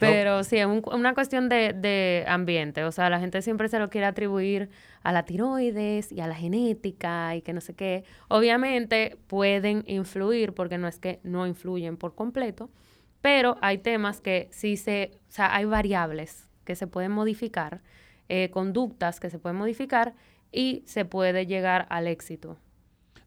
S5: Pero sí, es un- una cuestión de, de ambiente. O sea, la gente siempre se lo quiere atribuir a la tiroides y a la genética y que no sé qué. Obviamente pueden influir, porque no es que no influyen por completo, pero hay temas que sí se, o sea, hay variables que se pueden modificar, eh, conductas que se pueden modificar y se puede llegar al éxito.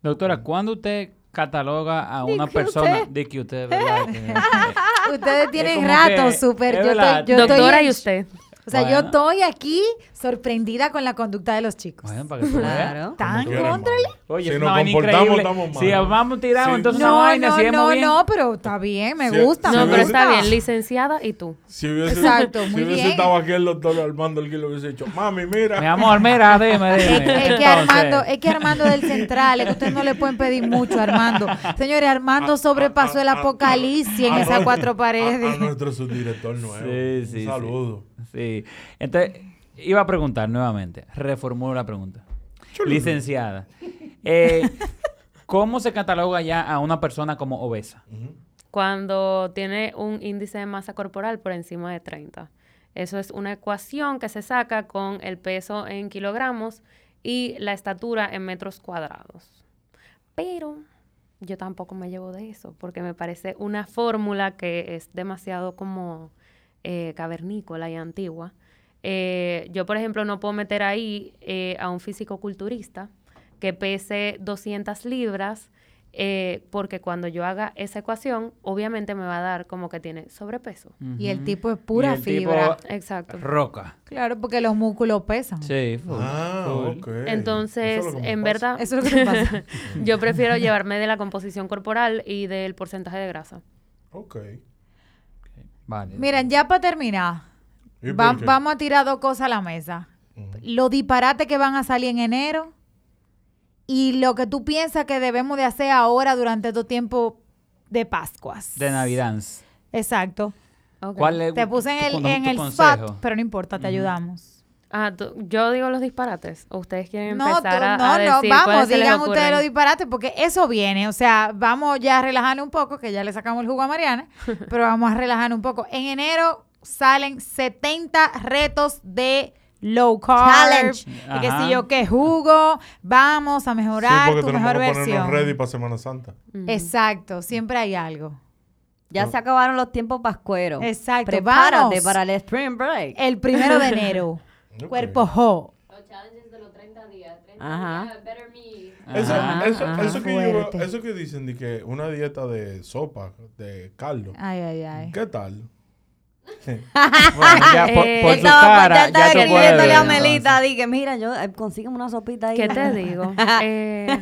S3: Doctora, ¿cuándo usted cataloga a una persona
S4: usted.
S3: de que usted, ¿verdad?
S2: Ustedes tienen rato
S3: que-
S2: súper.
S3: es
S2: Yo
S3: verdad.
S2: estoy, yo estoy
S5: Doctora,
S2: en-
S5: ¿y usted?
S2: O sea, yo estoy aquí sorprendida con la conducta de los chicos.
S3: Bueno, para que tú.
S4: Claro.
S2: Tan contra.
S3: Oye,
S1: si
S3: es
S1: nos
S3: una
S1: comportamos, estamos mal.
S3: Si vamos tirado,
S1: Sí.
S3: entonces
S2: No,
S3: vaina,
S2: no, no,
S3: muy bien.
S2: no, pero está bien, me
S1: Si-
S2: gusta.
S1: si
S5: No, pero está bien, licenciada y tú.
S1: Si hubiese,
S2: Exacto,
S1: si
S2: muy
S1: hubiese
S2: bien.
S1: estado aquí el doctor Armando el que lo hubiese dicho, mami, mira.
S3: Mi amor, mira, dime,
S2: Es,
S3: dime.
S2: es que Armando, es que Armando del Central, es que ustedes no le pueden pedir mucho a Armando. Señores, Armando sobrepasó el apocalipsis en
S1: A
S2: esas cuatro
S1: A, a
S2: paredes.
S1: nuestro subdirector nuevo.
S3: Sí, sí, sí.
S1: Un saludo.
S3: Sí. Entonces, iba a preguntar nuevamente. Reformulo la pregunta. Licenciada. eh, ¿Cómo se cataloga ya a una persona como obesa?
S5: Cuando tiene un índice de masa corporal por encima de 30. Eso es una ecuación que se saca con el peso en kilogramos y la estatura en metros cuadrados. Pero yo tampoco me llevo de eso, porque me parece una fórmula que es demasiado como eh, cavernícola y antigua. Eh, yo, por ejemplo, no puedo meter ahí eh, a un físico-culturista que pese 200 libras, eh, porque cuando yo haga esa ecuación, obviamente me va a dar como que tiene sobrepeso.
S2: Y el tipo es
S3: Y
S2: pura
S3: el tipo
S2: fibra.
S5: Exacto.
S3: Roca.
S2: Claro, porque los músculos pesan.
S3: Sí, full,
S1: Ah,
S3: full.
S5: Entonces,
S1: Eso es
S5: en
S1: pasa.
S5: verdad,
S2: Eso es lo que pasa.
S5: yo prefiero llevarme de la composición corporal y del porcentaje de grasa.
S1: Ok.
S3: Vale.
S2: Miren, ya para terminar, vamos a tirar dos cosas a la mesa. Los disparates que van a salir en enero y lo que tú piensas que debemos de hacer ahora durante estos tiempos de Pascuas.
S3: De Navidad.
S2: Exacto.
S5: Ok.
S3: ¿Cuál es
S2: Te puse en
S3: tu-
S2: el,
S3: tu
S2: en el spot, pero no importa, te ayudamos.
S5: Ah, tú- yo digo los disparates. ¿O ustedes quieren
S2: No,
S5: empezar
S2: tú-
S5: a,
S2: no,
S5: a
S2: no,
S5: decir
S2: vamos, digan ustedes los disparates, porque eso viene. O sea, vamos ya a relajarnos un poco, que ya le sacamos el jugo a Mariana, pero vamos a relajarnos un poco. En enero salen 70 retos de low carb.
S4: Challenge.
S2: Y que si yo qué jugo, vamos a
S1: Sí,
S2: mejorar
S1: porque
S2: tu
S1: tenemos
S2: mejor
S1: que
S2: versión.
S1: ready para Semana Santa.
S2: Exacto, siempre hay algo.
S4: Ya se acabaron los tiempos pascueros.
S2: Exacto,
S4: Prepárate
S2: vamos.
S4: para el Spring Break.
S2: El primero de enero, Cuerpo jo.
S5: Los challenges de los 30 días. 30
S4: Ajá.
S5: días, better me.
S1: Eso,
S3: Ajá,
S1: eso,
S4: ajá.
S1: eso que yo eso que dicen de que una dieta de sopa, de caldo.
S2: Ay, ay, ay.
S1: ¿Qué tal?
S3: Bueno, ya por,
S5: Eh,
S3: por
S4: Él
S3: su
S4: estaba,
S3: cara,
S4: ya estaba
S3: ya tú
S4: escribiéndole
S3: puedes,
S4: a
S3: entonces.
S4: Melita, dije, mira, yo, eh, consígueme una sopita ahí.
S5: ¿Qué te digo? Eh,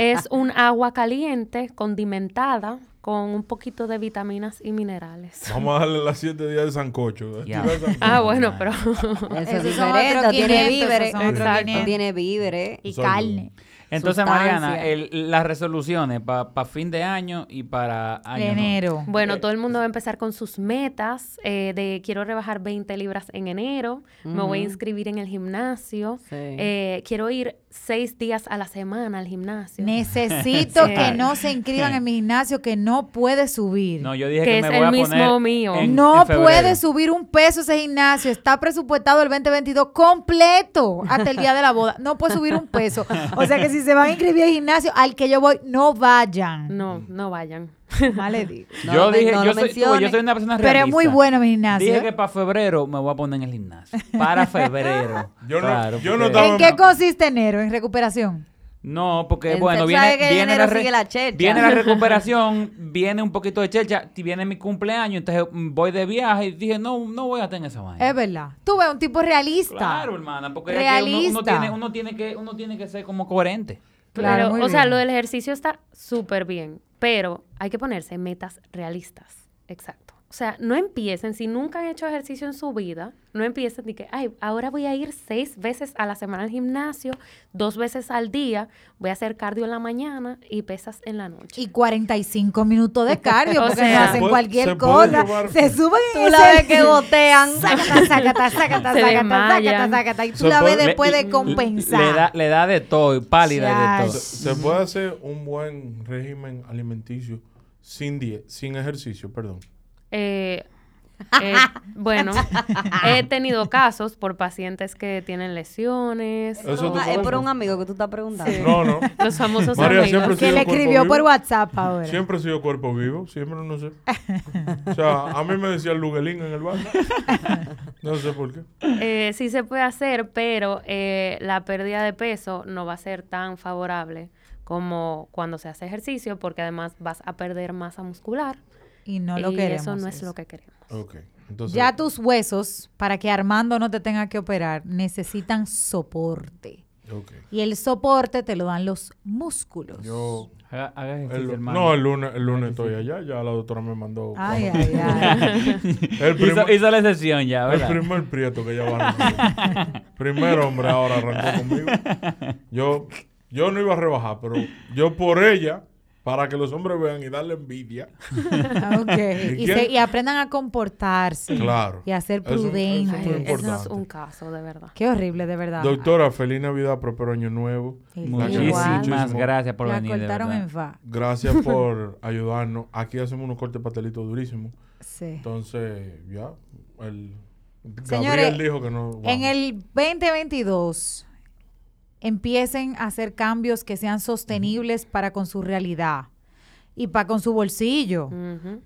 S5: es un agua caliente, condimentada, con un poquito de vitaminas y minerales.
S1: Vamos a darle las siete días de sancocho. Sancocho.
S5: Ah, bueno, pero...
S4: Eso es diferente, tiene
S2: 500,
S4: víveres.
S2: esos son otros
S4: Exacto,
S2: 500.
S4: tiene víveres.
S2: Y carne.
S3: Entonces,
S4: Sustancia.
S3: Mariana, el- las resoluciones para fin de año y para año.
S2: Enero.
S5: Bueno, todo el mundo va a empezar con sus metas eh, de quiero rebajar 20 libras en enero, me voy a inscribir en el gimnasio,
S4: Sí.
S5: eh, quiero ir seis días a la semana al gimnasio.
S2: Necesito
S5: Sí.
S2: que no se inscriban en mi gimnasio que no puede subir.
S3: No, yo dije
S5: Que
S3: que,
S5: es
S3: me
S5: el
S3: a
S5: mismo
S3: poner
S5: mío.
S3: en-
S2: no
S3: en
S2: puede subir un peso ese gimnasio. Está presupuestado el 2022 completo hasta el día de la boda. No puede subir un peso. O sea que si se van a inscribir al gimnasio al que yo voy, no vayan.
S5: No, no vayan.
S2: Más le digo.
S4: No
S3: yo
S4: lo men-
S3: dije,
S4: no
S3: yo,
S4: lo
S3: soy, tú, yo
S4: menciones.
S3: soy una persona
S2: Pero
S3: realista.
S2: es muy bueno mi gimnasio.
S3: Dije
S2: ¿eh?
S3: que para febrero me voy a poner en el gimnasio. Para febrero.
S1: Yo no-
S3: Claro,
S1: yo no
S3: porque-
S1: estaba-
S2: ¿En qué consiste enero? ¿En recuperación?
S3: No, porque
S4: En-
S3: bueno, viene,
S4: que
S3: viene, la re-
S4: sigue la
S3: viene la recuperación, viene un poquito de chercha, y viene mi cumpleaños, entonces mm, voy de viaje y dije, no, no voy a tener esa vaina.
S2: Es verdad. Tú ves un tipo realista.
S3: Claro, hermana, porque es que uno-
S2: Realista.
S3: uno, tiene, uno, tiene que, uno tiene que ser como coherente.
S2: Claro,
S5: o sea, lo del ejercicio está súper bien, pero hay que ponerse metas realistas. Exacto. O sea, no empiecen, si nunca han hecho ejercicio en su vida, no empiecen de que, ay, ahora voy a ir seis veces a la semana al gimnasio, dos veces al día, voy a hacer cardio en la mañana y pesas en la noche.
S2: Y 45 minutos de cardio,
S5: O
S2: porque
S5: sea,
S2: no hacen
S1: puede-
S2: cualquier
S1: se
S2: cosa. Se suben
S4: Tú
S2: en
S4: la ves que gotean.
S2: Sácata, sácata, sácata, sácata, sácata, y tú
S1: Se
S2: la ves
S1: puede-
S2: después
S3: Le-
S2: de compensar.
S3: Le da, le da de todo, y pálida y de todo.
S1: Se, se puede hacer un buen régimen alimenticio sin die sin ejercicio, perdón.
S5: Eh, eh, bueno, he tenido casos por pacientes que tienen lesiones,
S4: es por un amigo que tú estás preguntando.
S1: No, no.
S5: los famosos
S1: María,
S5: amigos.
S1: siempre
S2: que le escribió
S1: vivo.
S2: por WhatsApp ahora.
S1: Siempre he sido cuerpo vivo, siempre no sé. O sea, a mí me decía el Luguelín en el bar. No sé por qué.
S5: Eh, sí se puede hacer, pero eh, la pérdida de peso no va a ser tan favorable como cuando se hace ejercicio, porque además vas a perder masa muscular.
S2: Y no lo
S5: y
S2: queremos.
S5: eso no es
S2: eso.
S5: lo que queremos.
S1: Entonces,
S2: Ya tus huesos, para que Armando no te tenga que operar, necesitan soporte. Y el soporte te lo dan los músculos.
S1: Yo,
S3: Haga, haga
S1: el-
S3: hermano.
S1: no, el lunes, el lunes estoy allá, ya la doctora me mandó.
S2: Ay, ay, ay.
S1: El
S3: hizo,
S1: primer,
S3: hizo la excepción ya,
S1: el
S3: ¿verdad?
S1: primer prieto que ella va a recibir. Primer hombre ahora arrancó conmigo. Yo, yo no iba a rebajar, pero yo por ella, para que los hombres vean y darle envidia,
S2: Ah, ok.
S1: ¿Y
S2: Y,
S1: quién?
S2: se- y aprendan a comportarse.
S1: Claro.
S2: Y a ser
S1: Eso- eso es
S2: prudentes.
S5: eso es un caso, de verdad.
S2: Qué horrible, de verdad.
S1: Doctora, feliz Navidad, próspero año nuevo.
S2: Sí,
S3: Muchísimas
S1: muchísimo.
S3: gracias por
S2: La
S3: venir, de
S2: cortaron
S3: verdad.
S2: en fa.
S1: Gracias por ayudarnos. Aquí hacemos unos cortes pastelitos durísimos.
S2: Sí.
S1: Entonces, ya, el
S2: Señores,
S1: Gabriel dijo que no.
S2: En el 2022 empiecen a hacer cambios que sean sostenibles para con su realidad y para con su bolsillo.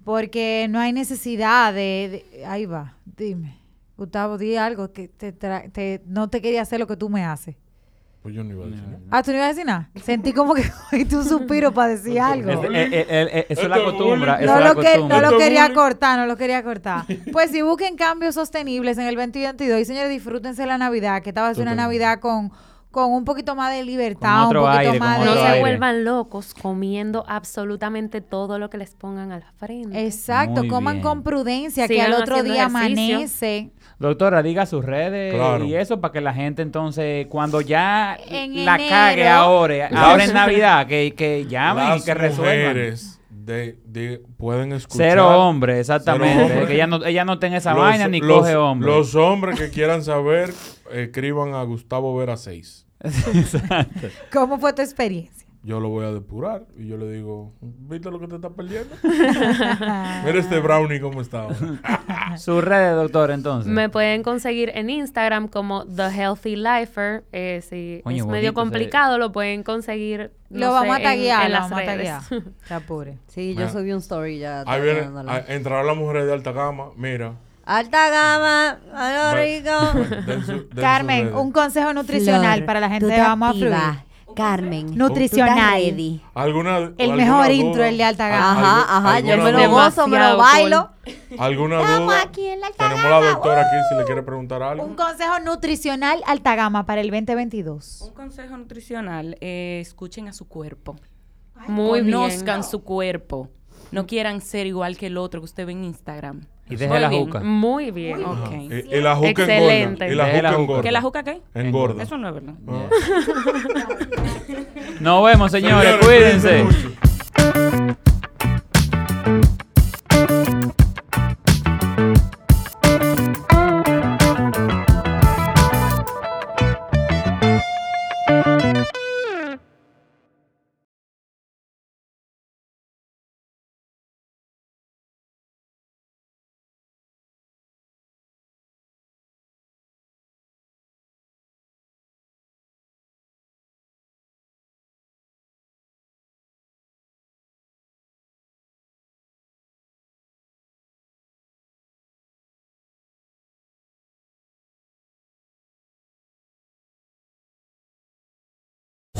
S2: Porque no hay necesidad de, de- Ahí va, dime. Gustavo, di algo que te, tra- te- no te quería hacer lo que tú me haces.
S1: Pues yo no iba a decir nada.
S2: Ah, ¿tú no ibas a decir nada? Sentí como que cogiste un suspiro para decir algo.
S3: Es- eh, eh, eh, eh, eso es la costumbre. Eso
S2: No
S3: la
S2: lo, que, no quería cortar, no lo quería cortar. Pues si busquen cambios sostenibles en el 2022 y señores, disfrútense la Navidad, que esta va a ser una. Navidad con, con un poquito más de libertad,
S3: Con otro
S2: un poquito
S3: aire,
S2: más
S3: con
S5: No
S2: de...
S3: otro
S5: se vuelvan locos comiendo absolutamente todo lo que les pongan a la frente.
S2: Exacto,
S3: Muy
S2: coman
S3: bien.
S2: con prudencia, que
S5: Sigan
S2: al otro día
S5: ejercicio.
S2: amanece.
S3: Doctora, diga sus redes
S1: Claro.
S3: y eso para que la gente entonces, cuando ya
S2: En
S3: la
S2: enero.
S3: cague ahora, ahora
S1: Las-
S3: en Navidad, que, que llamen
S1: Las
S3: y que resuelvan.
S1: de, de- pueden escuchar.
S3: Cero hombres, exactamente.
S1: Cero hombres.
S3: Que ella no, ella no tenga esa
S1: Los-
S3: vaina ni
S1: los-
S3: coge hombres.
S1: Los hombres que quieran saber, escriban a Gustavo Vera 6.
S3: Exacto.
S2: ¿Cómo fue tu experiencia?
S1: Yo lo voy a depurar y yo le digo, ¿viste lo que te estás perdiendo? Mira este brownie cómo está.
S3: Sus redes, doctor, entonces.
S5: Me pueden conseguir en Instagram como The Healthy Lifer. Eh, si
S3: Coño,
S5: es
S3: bonito
S5: medio complicado, lo pueden conseguir. no
S2: lo vamos
S5: sé,
S2: a taguear,
S5: en, en
S2: lo
S5: las
S2: vamos a taguear. Se apure.
S4: Sí, yo subí un story ya.
S1: Ahí viene,
S4: tagueándola.
S1: a- entrarán las mujeres de alta gama. Mira.
S4: Alta gama, a lo rico.
S1: den su- den sus
S2: Carmen, un consejo nutricional
S4: Flor,
S2: para la gente de Vamos a. Fluir.
S4: Carmen.
S2: Nutricional.
S1: ¿Alguna,
S2: El
S1: alguna
S2: mejor intro, el de alta
S1: Al-
S2: gama.
S4: Ajá, ajá, yo me lo gozo, me lo bailo.
S1: ¿Alguna
S4: Estamos
S1: duda?
S4: aquí en la alta
S1: Tenemos la doctora aquí si le quiere preguntar algo.
S2: Un consejo nutricional alta gama para el 2022.
S6: Un consejo nutricional, eh, escuchen a su cuerpo.
S5: Muy bien.
S6: Conozcan su cuerpo. No quieran ser igual que el otro que usted ve en Instagram.
S3: Y deje
S6: Muy
S3: la
S6: bien.
S3: juca.
S5: Muy bien.
S6: Ok.
S1: Ajá. Y, y la juca
S5: Excelente.
S1: engorda. Y la
S3: Deje la
S1: engorda.
S6: ¿Que la juca qué?
S1: Engorda.
S6: Eso no es verdad.
S1: Ah.
S3: Nos vemos, señores.
S1: Señores,
S3: cuídense.